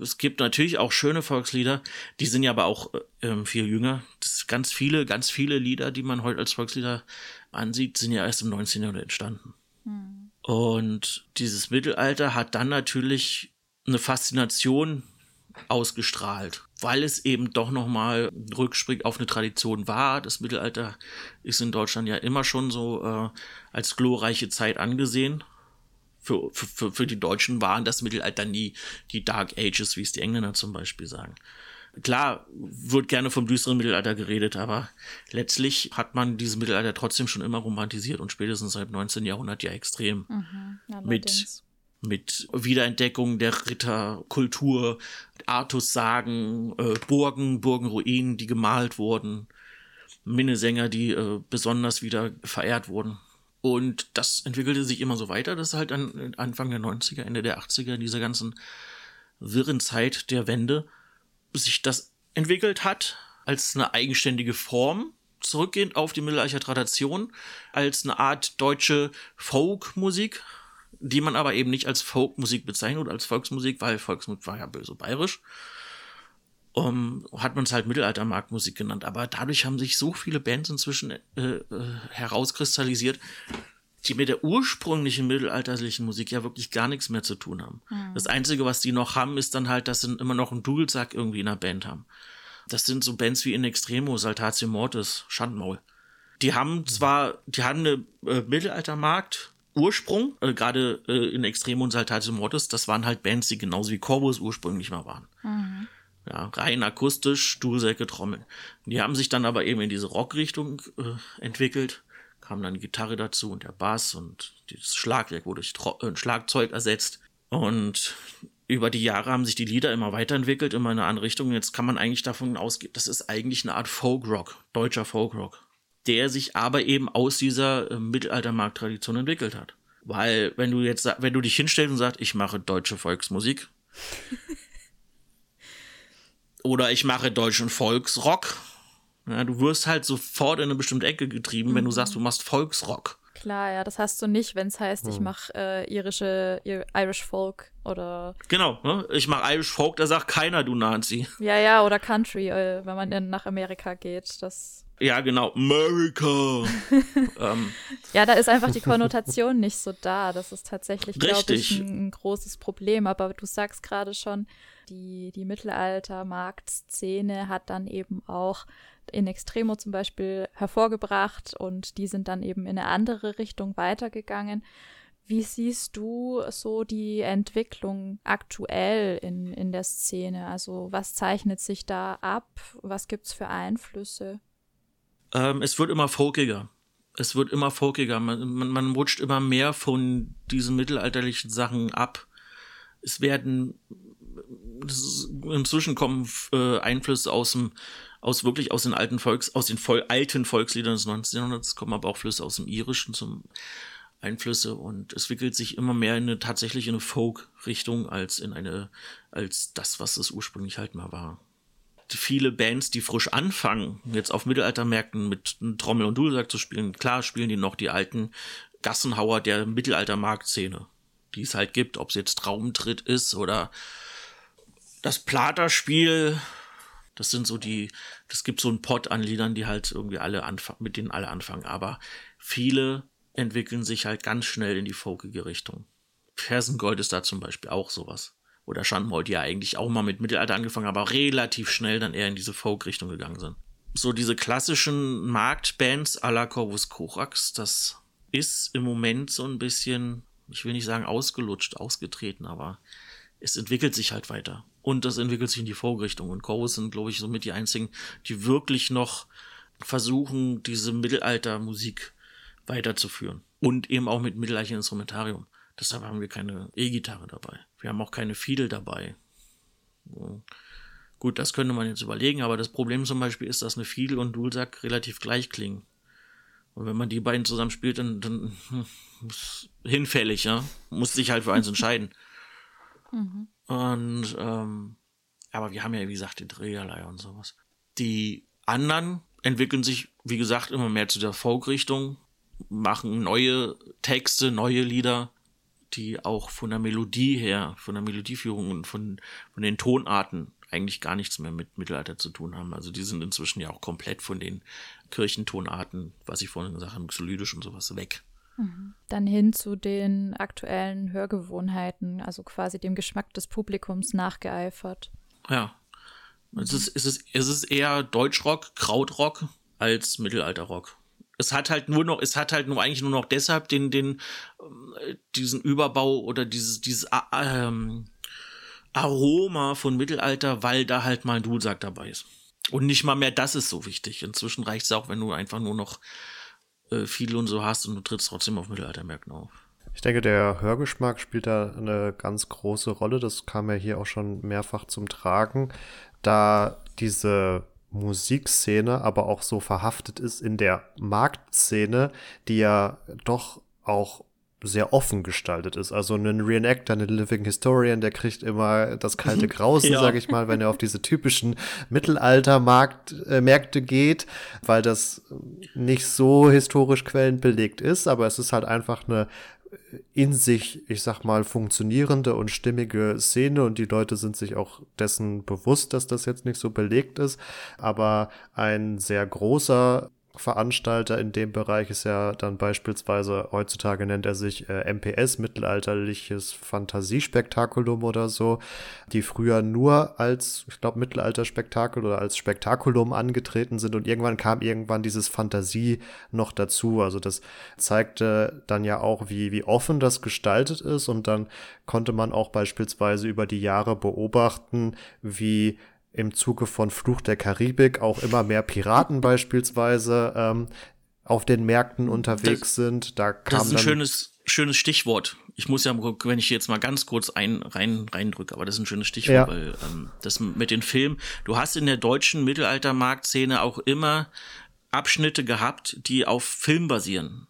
Es gibt natürlich auch schöne Volkslieder, die sind ja aber auch äh, ähm, viel jünger. Das ganz viele, ganz viele Lieder, die man heute als Volkslieder ansieht, sind ja erst im 19. Jahrhundert entstanden. Hm. Und dieses Mittelalter hat dann natürlich eine Faszination ausgestrahlt, weil es eben doch nochmal rückspringt auf eine Tradition war. Das Mittelalter ist in Deutschland ja immer schon so äh, als glorreiche Zeit angesehen. Für, für, für die Deutschen waren das Mittelalter nie die Dark Ages, wie es die Engländer zum Beispiel sagen. Klar, wird gerne vom düsteren Mittelalter geredet, aber letztlich hat man dieses Mittelalter trotzdem schon immer romantisiert und spätestens seit 19. Jahrhundert ja extrem. Mhm, mit, mit Wiederentdeckung der Ritterkultur, Artus-Sagen, äh, Burgen, Burgenruinen, die gemalt wurden, Minnesänger, die äh, besonders wieder verehrt wurden. Und das entwickelte sich immer so weiter, dass halt an Anfang der 90er, Ende der 80er, in dieser ganzen wirren Zeit der Wende, sich das entwickelt hat als eine eigenständige Form, zurückgehend auf die mittelalterliche Tradition, als eine Art deutsche Folkmusik, die man aber eben nicht als Folkmusik bezeichnet oder als Volksmusik, weil Volksmusik war ja böse bayerisch. Um, hat man es halt Mittelaltermarktmusik genannt. Aber dadurch haben sich so viele Bands inzwischen äh, äh, herauskristallisiert, die mit der ursprünglichen mittelalterlichen Musik ja wirklich gar nichts mehr zu tun haben. Mhm. Das Einzige, was die noch haben, ist dann halt, dass sie immer noch einen Dudelsack irgendwie in der Band haben. Das sind so Bands wie In Extremo, Saltatio Mortis, Schandmaul. Die haben zwar, die haben eine äh, Mittelaltermarkt, Ursprung, äh, gerade äh, in Extremo und Saltatio Mortis, das waren halt Bands, die genauso wie Corvus ursprünglich mal waren. Mhm. Ja, rein akustisch, Dudelsäcke, Trommeln. Die haben sich dann aber eben in diese Rockrichtung äh, entwickelt kam dann die Gitarre dazu und der Bass und das Schlagwerk wurde durch ein äh, Schlagzeug ersetzt. Und über die Jahre haben sich die Lieder immer weiterentwickelt, immer in eine andere Richtung. jetzt kann man eigentlich davon ausgehen, das ist eigentlich eine Art Folkrock, deutscher Folkrock, der sich aber eben aus dieser äh, Mittelaltermarkttradition entwickelt hat. Weil, wenn du jetzt, wenn du dich hinstellst und sagst, ich mache deutsche Volksmusik, [LAUGHS] oder ich mache deutschen Volksrock, ja, du wirst halt sofort in eine bestimmte Ecke getrieben, mhm. wenn du sagst, du mhm. machst Volksrock. Klar, ja, das hast du nicht, wenn es heißt, ich hm. mache äh, irische, Irish Folk oder. Genau, ne? ich mache Irish Folk, da sagt keiner, du Nazi. Ja, ja, oder Country, äh, wenn man dann nach Amerika geht. Das ja, genau, America. [LAUGHS] ähm. Ja, da ist einfach die Konnotation nicht so da. Das ist tatsächlich, glaube ich, ein, ein, großes Problem. Aber du sagst gerade schon, die, die Mittelalter-Marktszene hat dann eben auch in Extremo zum Beispiel hervorgebracht und die sind dann eben in eine andere Richtung weitergegangen. Wie siehst du so die Entwicklung aktuell in, in der Szene? Also was zeichnet sich da ab? Was gibt es für Einflüsse? Ähm, es wird immer folkiger. Es wird immer folkiger. Man, man, man rutscht immer mehr von diesen mittelalterlichen Sachen ab. Es werden inzwischen kommen äh, Einflüsse aus dem aus wirklich aus den alten Volks aus den Vol alten Volksliedern des 19. Jahrhunderts kommen aber auch Flüsse aus dem irischen zum Einflüsse und es entwickelt sich immer mehr in eine tatsächlich in eine Folk-Richtung als in eine, als das, was es ursprünglich halt mal war. Viele Bands, die frisch anfangen, jetzt auf Mittelaltermärkten mit Trommel und Dudelsack zu spielen, klar spielen die noch die alten Gassenhauer der Mittelaltermarktszene, die es halt gibt, ob es jetzt Traumtritt ist oder das Platerspiel, das sind so die, das gibt so einen Pot an Liedern, die halt irgendwie alle anfangen, mit denen alle anfangen. Aber viele entwickeln sich halt ganz schnell in die folkige Richtung. Fersengold ist da zum Beispiel auch sowas. Oder Schandmaul, die ja eigentlich auch mal mit Mittelalter angefangen aber relativ schnell dann eher in diese Folk-Richtung gegangen sind. So diese klassischen Marktbands à la Corvus Corax, das ist im Moment so ein bisschen, ich will nicht sagen ausgelutscht, ausgetreten, aber es entwickelt sich halt weiter. Und das entwickelt sich in die Folk-Richtung. Und Corvus sind, glaube ich, somit die einzigen, die wirklich noch versuchen, diese Mittelalter-Musik weiterzuführen. Und eben auch mit mittelalterlichem Instrumentarium. Deshalb haben wir keine E-Gitarre dabei. Wir haben auch keine Fiedel dabei. Gut, das könnte man jetzt überlegen, aber das Problem zum Beispiel ist, dass eine Fiedel und Dudelsack relativ gleich klingen. Und wenn man die beiden zusammen spielt, dann, dann [LAUGHS] hinfällig, ja. Muss sich halt für eins entscheiden. [LAUGHS] Mhm. Und ähm, aber wir haben ja, wie gesagt, die Dreherlei und sowas. Die anderen entwickeln sich, wie gesagt, immer mehr zu der Folk-Richtung machen neue Texte, neue Lieder, die auch von der Melodie her, von der Melodieführung und von, von den Tonarten eigentlich gar nichts mehr mit Mittelalter zu tun haben. Also die sind inzwischen ja auch komplett von den Kirchentonarten, was ich vorhin gesagt habe, Xylidisch und sowas, weg. Mhm. Dann hin zu den aktuellen Hörgewohnheiten, also quasi dem Geschmack des Publikums nachgeeifert. Ja. Es ist, es ist, es ist eher Deutschrock, Krautrock als Mittelalterrock es hat halt nur noch, es hat halt nur eigentlich nur noch deshalb den, den, äh, diesen Überbau oder dieses, dieses äh, ähm, Aroma von Mittelalter, weil da halt mal ein Dudelsack dabei ist. Und nicht mal mehr das ist so wichtig. Inzwischen reicht es auch, wenn du einfach nur noch äh, viel und so hast und du trittst trotzdem auf Mittelaltermärkten auf. Ich denke, der Hörgeschmack spielt da eine ganz große Rolle. Das kam ja hier auch schon mehrfach zum Tragen, da diese Musikszene aber auch so verhaftet ist in der Marktszene, die ja doch auch sehr offen gestaltet ist. Also ein Reenactor, ein Living Historian, der kriegt immer das kalte [LAUGHS] Grausen, ja. sage ich mal, wenn er auf diese typischen Mittelalter-Märkte äh, geht, weil das nicht so historisch quellenbelegt ist, aber es ist halt einfach eine in sich, ich sag mal, funktionierende und stimmige Szene und die Leute sind sich auch dessen bewusst, dass das jetzt nicht so belegt ist. Aber ein sehr großer Veranstalter in dem Bereich ist ja dann beispielsweise, heutzutage nennt er sich äh, MPS, mittelalterliches Fantasiespektakulum oder so, die früher nur als, ich glaube, Mittelalterspektakel oder als Spektakulum angetreten sind und irgendwann kam irgendwann dieses Fantasie noch dazu. Also das zeigte dann ja auch, wie, wie offen das gestaltet ist und dann konnte man auch beispielsweise über die Jahre beobachten, wie im Zuge von Fluch der Karibik auch immer mehr Piraten [LAUGHS] beispielsweise ähm, auf den Märkten unterwegs das, sind. Da kam das ist ein schönes, schönes Stichwort. Ich muss ja, wenn ich jetzt mal ganz kurz ein, rein, reindrücke, aber das ist ein schönes Stichwort, ja. weil ähm, das mit den Filmen, du hast in der deutschen Mittelaltermarktszene auch immer Abschnitte gehabt, die auf Film basieren.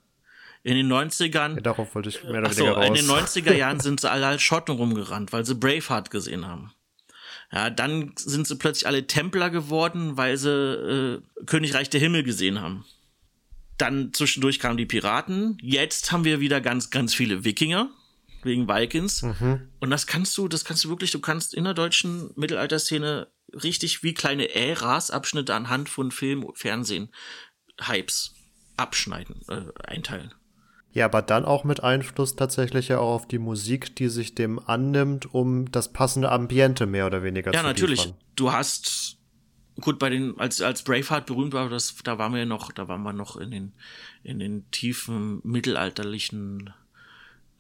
In den 90ern. Ja, darauf wollte ich mehr oder weniger raus. In den 90er Jahren [LAUGHS] sind sie alle als Schotten rumgerannt, weil sie Braveheart gesehen haben. Ja, dann sind sie plötzlich alle Templer geworden, weil sie äh, Königreich der Himmel gesehen haben. Dann zwischendurch kamen die Piraten. Jetzt haben wir wieder ganz, ganz viele Wikinger wegen Vikings. Mhm. Und das kannst du, das kannst du wirklich, du kannst in der deutschen Mittelalterszene richtig wie kleine Äras Abschnitte anhand von Film, Fernsehen, Hypes abschneiden, äh, einteilen. Ja, aber dann auch mit Einfluss tatsächlich ja auch auf die Musik, die sich dem annimmt, um das passende Ambiente mehr oder weniger ja, zu Ja, natürlich. Du hast gut bei den als als Braveheart berühmt war, das da waren wir noch, da waren wir noch in den in den tiefen mittelalterlichen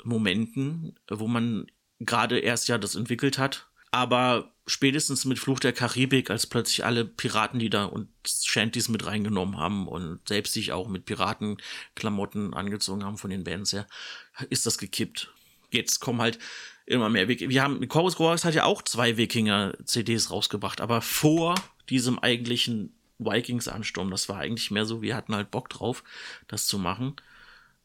Momenten, wo man gerade erst ja das entwickelt hat. Aber spätestens mit Fluch der Karibik, als plötzlich alle Piratenlieder und Shanties mit reingenommen haben und selbst sich auch mit Piratenklamotten angezogen haben von den Bands her, ist das gekippt. Jetzt kommen halt immer mehr Wikinger. Wir haben, Chorus Chorus hat ja auch zwei Wikinger-CDs rausgebracht, aber vor diesem eigentlichen Vikings-Ansturm. Das war eigentlich mehr so, wir hatten halt Bock drauf, das zu machen.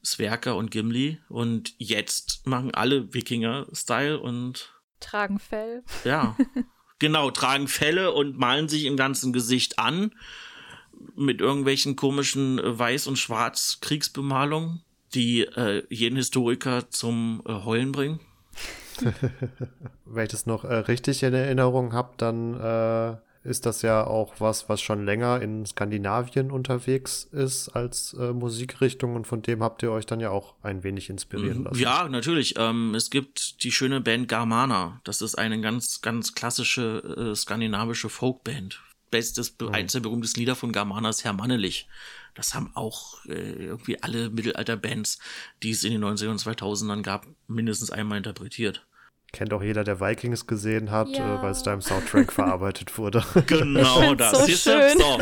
Sverker und Gimli. Und jetzt machen alle Wikinger-Style und. Tragen Fell. Ja. [LAUGHS] genau, tragen Felle und malen sich im ganzen Gesicht an. Mit irgendwelchen komischen äh, Weiß- und Schwarz-Kriegsbemalungen, die äh, jeden Historiker zum äh, Heulen bringen. [LAUGHS] Wenn ich das noch äh, richtig in Erinnerung habe, dann äh, ist das ja auch was, was schon länger in Skandinavien unterwegs ist als äh, Musikrichtung und von dem habt ihr euch dann ja auch ein wenig inspirieren lassen. Ja, natürlich. Ähm, es gibt die schöne Band Garmana. Das ist eine ganz, ganz klassische äh, skandinavische Folkband. Bestes, mhm. eins der berühmtesten Lieder von Garmana ist Herr Mannelich. Das haben auch äh, irgendwie alle Mittelalterbands, die es in den 90er und 2000ern gab, mindestens einmal interpretiert kennt auch jeder, der Vikings gesehen hat, ja. äh, weil es da im Soundtrack [LAUGHS] verarbeitet wurde. Genau das. So schön. So.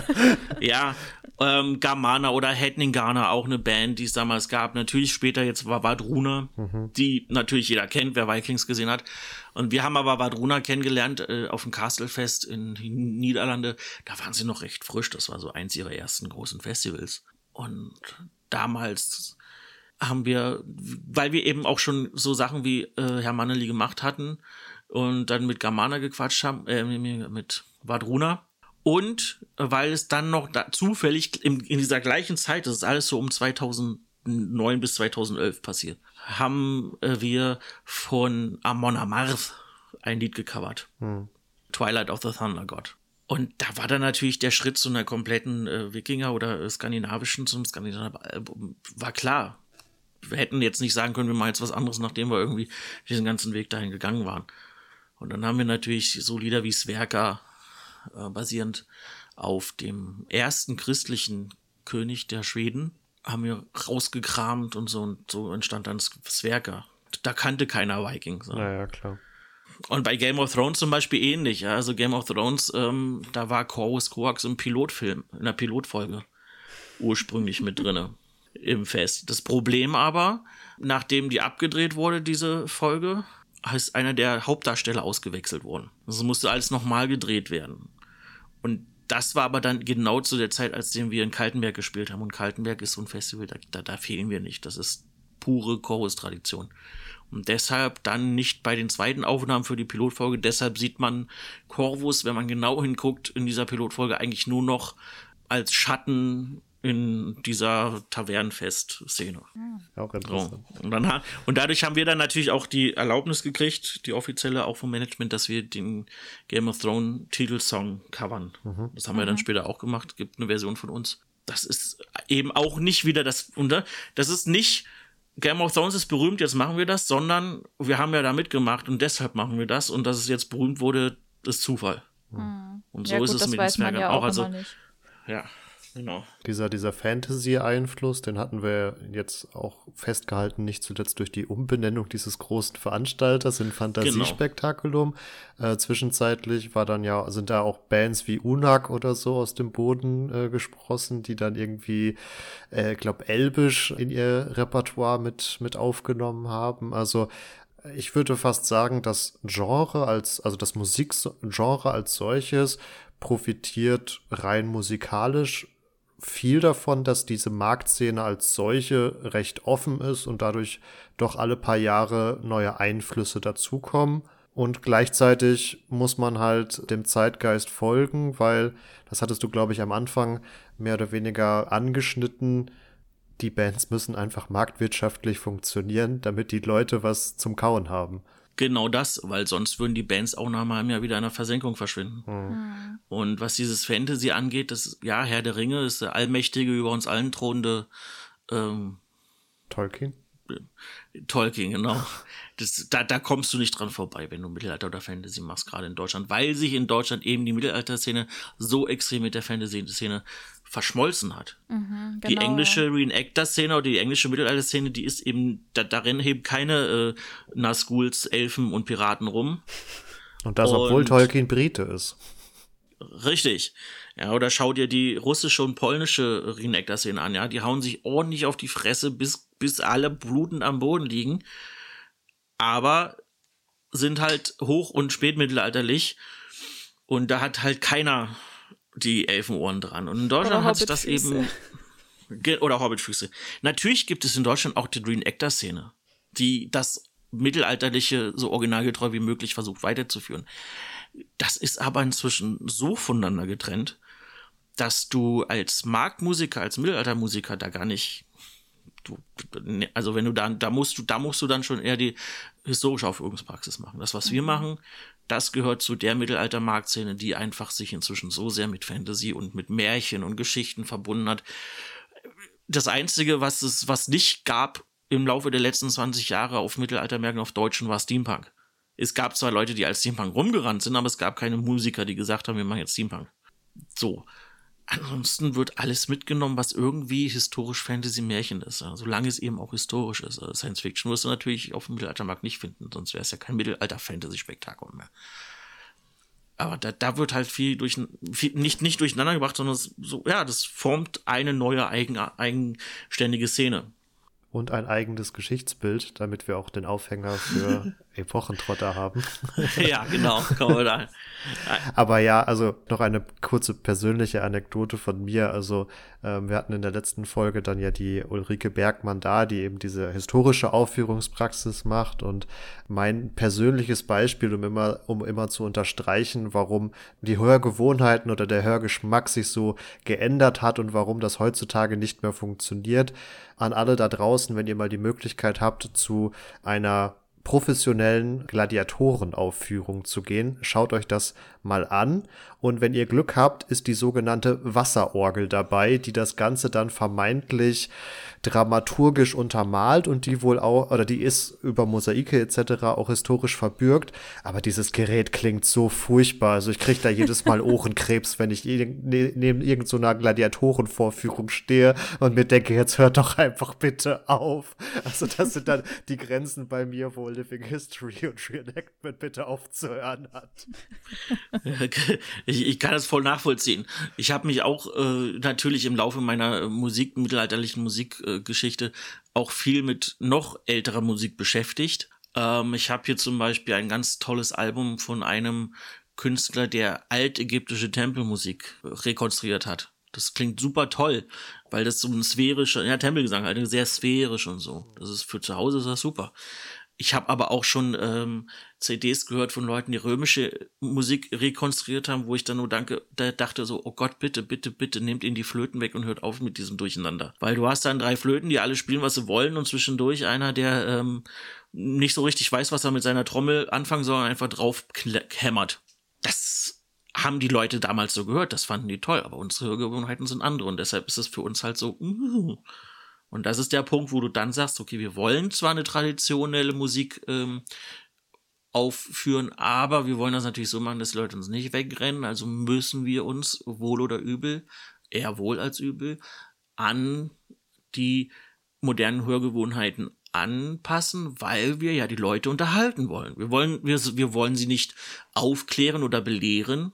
Ja, ähm, Gamana oder Hedningana, auch eine Band, die es damals gab. Natürlich später jetzt war Vadruna, mhm. die natürlich jeder kennt, wer Vikings gesehen hat. Und wir haben aber Vadruna kennengelernt äh, auf dem Castlefest in den Niederlande. Da waren sie noch recht frisch. Das war so eins ihrer ersten großen Festivals. Und damals haben wir, weil wir eben auch schon so Sachen wie äh, Herr Manneli gemacht hatten und dann mit Germana gequatscht haben, äh, mit Vadruna. Und weil es dann noch da, zufällig in, in dieser gleichen Zeit, das ist alles so um 2009 bis 2011 passiert, haben äh, wir von Amon Amarth ein Lied gecovert. Hm. Twilight of the Thunder God. Und da war dann natürlich der Schritt zu einer kompletten äh, Wikinger oder äh, skandinavischen, zum Skandinav war klar hätten jetzt nicht sagen können, wir machen jetzt was anderes, nachdem wir irgendwie diesen ganzen Weg dahin gegangen waren. Und dann haben wir natürlich so Lieder wie Sverka, äh, basierend auf dem ersten christlichen König der Schweden, haben wir rausgekramt und so und so entstand dann Sverka. Da kannte keiner Vikings. Ne? Naja, klar. Und bei Game of Thrones zum Beispiel ähnlich. Ja? Also Game of Thrones, ähm, da war Corvus Coax im Pilotfilm, in der Pilotfolge ursprünglich mit drinne im Fest. Das Problem aber, nachdem die abgedreht wurde, diese Folge, ist einer der Hauptdarsteller ausgewechselt worden. Also musste alles nochmal gedreht werden. Und das war aber dann genau zu der Zeit, als wir in Kaltenberg gespielt haben. Und Kaltenberg ist so ein Festival, da, da, da fehlen wir nicht. Das ist pure Chorus-Tradition. Und deshalb dann nicht bei den zweiten Aufnahmen für die Pilotfolge. Deshalb sieht man Corvus, wenn man genau hinguckt, in dieser Pilotfolge eigentlich nur noch als Schatten in dieser Tavernenfest-Szene. Auch interessant. So. Und, dann, und dadurch haben wir dann natürlich auch die Erlaubnis gekriegt, die offizielle auch vom Management, dass wir den Game of Thrones Titelsong covern. Mhm. Das haben wir dann mhm. später auch gemacht. Gibt eine Version von uns. Das ist eben auch nicht wieder das, und das ist nicht, Game of Thrones ist berühmt, jetzt machen wir das, sondern wir haben ja da mitgemacht und deshalb machen wir das und dass es jetzt berühmt wurde, ist Zufall. Mhm. Und so ja, ist es mit den Zwergen ja auch. auch also, ja. Genau. Dieser, dieser Fantasy-Einfluss, den hatten wir jetzt auch festgehalten, nicht zuletzt durch die Umbenennung dieses großen Veranstalters in Fantasiespektakulum. Genau. Äh, zwischenzeitlich war dann ja, sind da auch Bands wie Unak oder so aus dem Boden äh, gesprossen, die dann irgendwie, äh, glaube Elbisch in ihr Repertoire mit, mit aufgenommen haben. Also ich würde fast sagen, das Genre als, also das Musikgenre als solches profitiert rein musikalisch viel davon, dass diese Marktszene als solche recht offen ist und dadurch doch alle paar Jahre neue Einflüsse dazukommen. Und gleichzeitig muss man halt dem Zeitgeist folgen, weil, das hattest du, glaube ich, am Anfang mehr oder weniger angeschnitten, die Bands müssen einfach marktwirtschaftlich funktionieren, damit die Leute was zum Kauen haben. Genau das, weil sonst würden die Bands auch nach einem Jahr wieder in der Versenkung verschwinden. Mhm. Und was dieses Fantasy angeht, das, ja, Herr der Ringe ist der allmächtige, über uns allen thronende ähm, Tolkien. Tolkien, genau. Das, da, da kommst du nicht dran vorbei, wenn du Mittelalter oder Fantasy machst, gerade in Deutschland, weil sich in Deutschland eben die Mittelalter-Szene so extrem mit der Fantasy-Szene verschmolzen hat. Mhm, Die genau. englische Reenactor-Szene oder die englische Mittelalter-Szene, die ist eben, da, darin heben keine äh, Nazguls, Elfen und Piraten rum. Und das, obwohl Und- Tolkien Brite ist. Richtig. Ja, oder schau dir die russische und polnische Reenactor-Szene an, ja. Die hauen sich ordentlich auf die Fresse, bis, bis alle blutend am Boden liegen. Aber sind halt hoch- und spätmittelalterlich. Und da hat halt keiner die Elfenohren dran. Und in Deutschland hat sich das eben. Oder Hobbitfüße. Natürlich gibt es in Deutschland auch die Reenactor-Szene, die das Mittelalterliche so originalgetreu wie möglich versucht weiterzuführen. Das ist aber inzwischen so voneinander getrennt, dass du als Marktmusiker, als Mittelaltermusiker da gar nicht, du, ne, also wenn du da, da musst du, da musst du dann schon eher die historische Aufführungspraxis machen. Das, was wir machen, das gehört zu der Mittelalter-Marktszene, die einfach sich inzwischen so sehr mit Fantasy und mit Märchen und Geschichten verbunden hat. Das Einzige, was es, was nicht gab im Laufe der letzten 20 Jahre auf Mittelaltermärkten auf Deutschen, war Steampunk. Es gab zwar Leute, die als Steampunk rumgerannt sind, aber es gab keine Musiker, die gesagt haben, wir machen jetzt Steampunk. So. Ansonsten wird alles mitgenommen, was irgendwie historisch Fantasy-Märchen ist. Ja, solange es eben auch historisch ist. Also Science Fiction wirst du natürlich auf dem Mittelaltermarkt nicht finden, sonst wäre es ja kein Mittelalter-Fantasy-Spektakel mehr. Aber da, da wird halt viel durch viel, nicht, nicht durcheinander gebracht, sondern es, so, ja, das formt eine neue eigen, eigenständige Szene. Und ein eigenes Geschichtsbild, damit wir auch den Aufhänger für [LAUGHS] Epochentrotter haben. [LAUGHS] ja, genau. Kommen wir da. Aber ja, also noch eine kurze persönliche Anekdote von mir. Also ähm, wir hatten in der letzten Folge dann ja die Ulrike Bergmann da, die eben diese historische Aufführungspraxis macht. Und mein persönliches Beispiel, um immer, um immer zu unterstreichen, warum die Hörgewohnheiten oder der Hörgeschmack sich so geändert hat und warum das heutzutage nicht mehr funktioniert. An alle da draußen, wenn ihr mal die Möglichkeit habt, zu einer professionellen Gladiatorenaufführung zu gehen. Schaut euch das mal an. Und wenn ihr Glück habt, ist die sogenannte Wasserorgel dabei, die das Ganze dann vermeintlich dramaturgisch untermalt und die wohl auch, oder die ist über Mosaike etc. auch historisch verbürgt. Aber dieses Gerät klingt so furchtbar. Also ich kriege da jedes Mal [LAUGHS] Ohrenkrebs, wenn ich ne neben irgendeiner Gladiatorenvorführung stehe und mir denke, jetzt hört doch einfach bitte auf. Also das sind dann die Grenzen bei mir, wo Living History und Reenactment bitte aufzuhören hat. [LAUGHS] Ich, ich kann das voll nachvollziehen. Ich habe mich auch äh, natürlich im Laufe meiner Musik, mittelalterlichen Musikgeschichte auch viel mit noch älterer Musik beschäftigt. Ähm, ich habe hier zum Beispiel ein ganz tolles Album von einem Künstler, der altägyptische Tempelmusik rekonstruiert hat. Das klingt super toll, weil das so ein sphärischer, ja, Tempelgesang, halt sehr sphärisch und so. Das ist für zu Hause ist das super. Ich habe aber auch schon ähm, CDs gehört von Leuten, die römische Musik rekonstruiert haben, wo ich dann nur danke, da dachte so, oh Gott, bitte, bitte, bitte, nehmt ihnen die Flöten weg und hört auf mit diesem Durcheinander. Weil du hast dann drei Flöten, die alle spielen, was sie wollen und zwischendurch einer, der ähm, nicht so richtig weiß, was er mit seiner Trommel anfangen soll, einfach drauf hämmert. Das haben die Leute damals so gehört, das fanden die toll, aber unsere Hörgewohnheiten sind andere und deshalb ist es für uns halt so, uh, und das ist der Punkt, wo du dann sagst, okay, wir wollen zwar eine traditionelle Musik ähm, aufführen, aber wir wollen das natürlich so machen, dass die Leute uns nicht wegrennen. Also müssen wir uns wohl oder übel, eher wohl als übel, an die modernen Hörgewohnheiten anpassen, weil wir ja die Leute unterhalten wollen. Wir wollen, wir, wir wollen sie nicht aufklären oder belehren.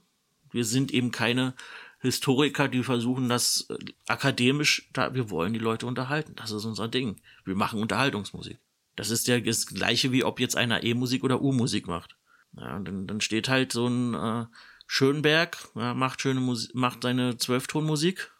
Wir sind eben keine Historiker, die versuchen das äh, akademisch, da, wir wollen die Leute unterhalten. Das ist unser Ding. Wir machen Unterhaltungsmusik. Das ist ja das gleiche, wie ob jetzt einer E-Musik oder U-Musik macht. Ja, dann, dann steht halt so ein äh, Schönberg, ja, macht schöne Musik, macht seine Zwölftonmusik.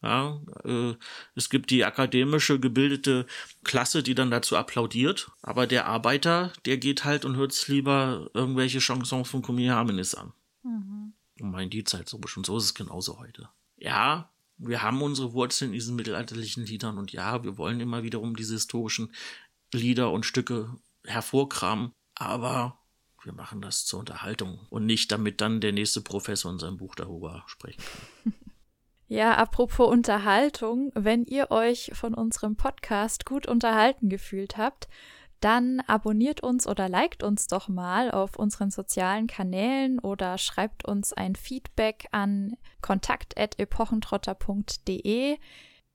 Ja, äh, es gibt die akademische gebildete Klasse, die dann dazu applaudiert, aber der Arbeiter, der geht halt und hört lieber irgendwelche Chansons von Kumi Harmonis an. Mhm. Und meint die Zeit so bestimmt. So ist es genauso heute. Ja, wir haben unsere Wurzeln in diesen mittelalterlichen Liedern und ja, wir wollen immer wiederum diese historischen Lieder und Stücke hervorkramen, aber wir machen das zur Unterhaltung und nicht damit dann der nächste Professor in seinem Buch darüber sprechen kann. [LAUGHS] Ja, apropos Unterhaltung, wenn ihr euch von unserem Podcast gut unterhalten gefühlt habt, dann abonniert uns oder liked uns doch mal auf unseren sozialen Kanälen oder schreibt uns ein Feedback an kontakt.epochentrotter.de.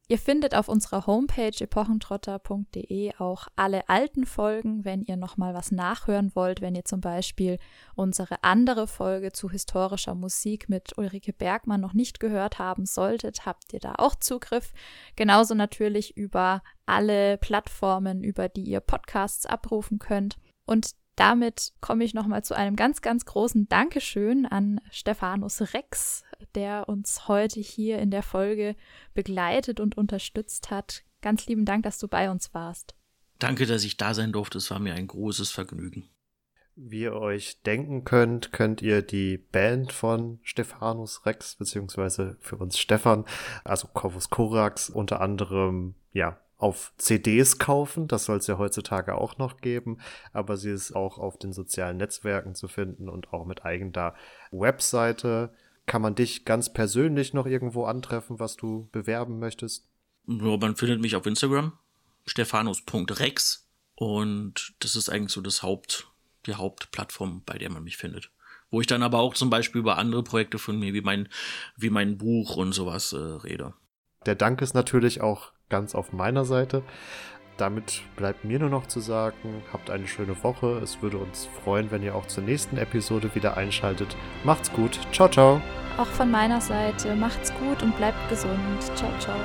Ihr findet auf unserer Homepage epochentrotter.de auch alle alten Folgen, wenn ihr nochmal was nachhören wollt, wenn ihr zum Beispiel unsere andere Folge zu historischer Musik mit Ulrike Bergmann noch nicht gehört haben solltet, habt ihr da auch Zugriff. Genauso natürlich über alle Plattformen, über die ihr Podcasts abrufen könnt. Und damit komme ich nochmal zu einem ganz, ganz großen Dankeschön an Stephanus Rex, der uns heute hier in der Folge begleitet und unterstützt hat. Ganz lieben Dank, dass du bei uns warst. Danke, dass ich da sein durfte. Es war mir ein großes Vergnügen. Wie ihr euch denken könnt, könnt ihr die Band von Stephanus Rex, beziehungsweise für uns Stefan, also Corvus Corax, unter anderem, ja, auf CDs kaufen. Das soll es ja heutzutage auch noch geben. Aber sie ist auch auf den sozialen Netzwerken zu finden und auch mit eigener Webseite. Kann man dich ganz persönlich noch irgendwo antreffen, was du bewerben möchtest? Ja, man findet mich auf Instagram, stephanus.rex. Und das ist eigentlich so das Haupt, die Hauptplattform, bei der man mich findet. Wo ich dann aber auch zum Beispiel über andere Projekte von mir, wie mein, wie mein Buch und sowas äh, rede. Der Dank ist natürlich auch ganz auf meiner Seite. Damit bleibt mir nur noch zu sagen, habt eine schöne Woche. Es würde uns freuen, wenn ihr auch zur nächsten Episode wieder einschaltet. Macht's gut. Ciao, ciao. Auch von meiner Seite, macht's gut und bleibt gesund. Ciao, ciao.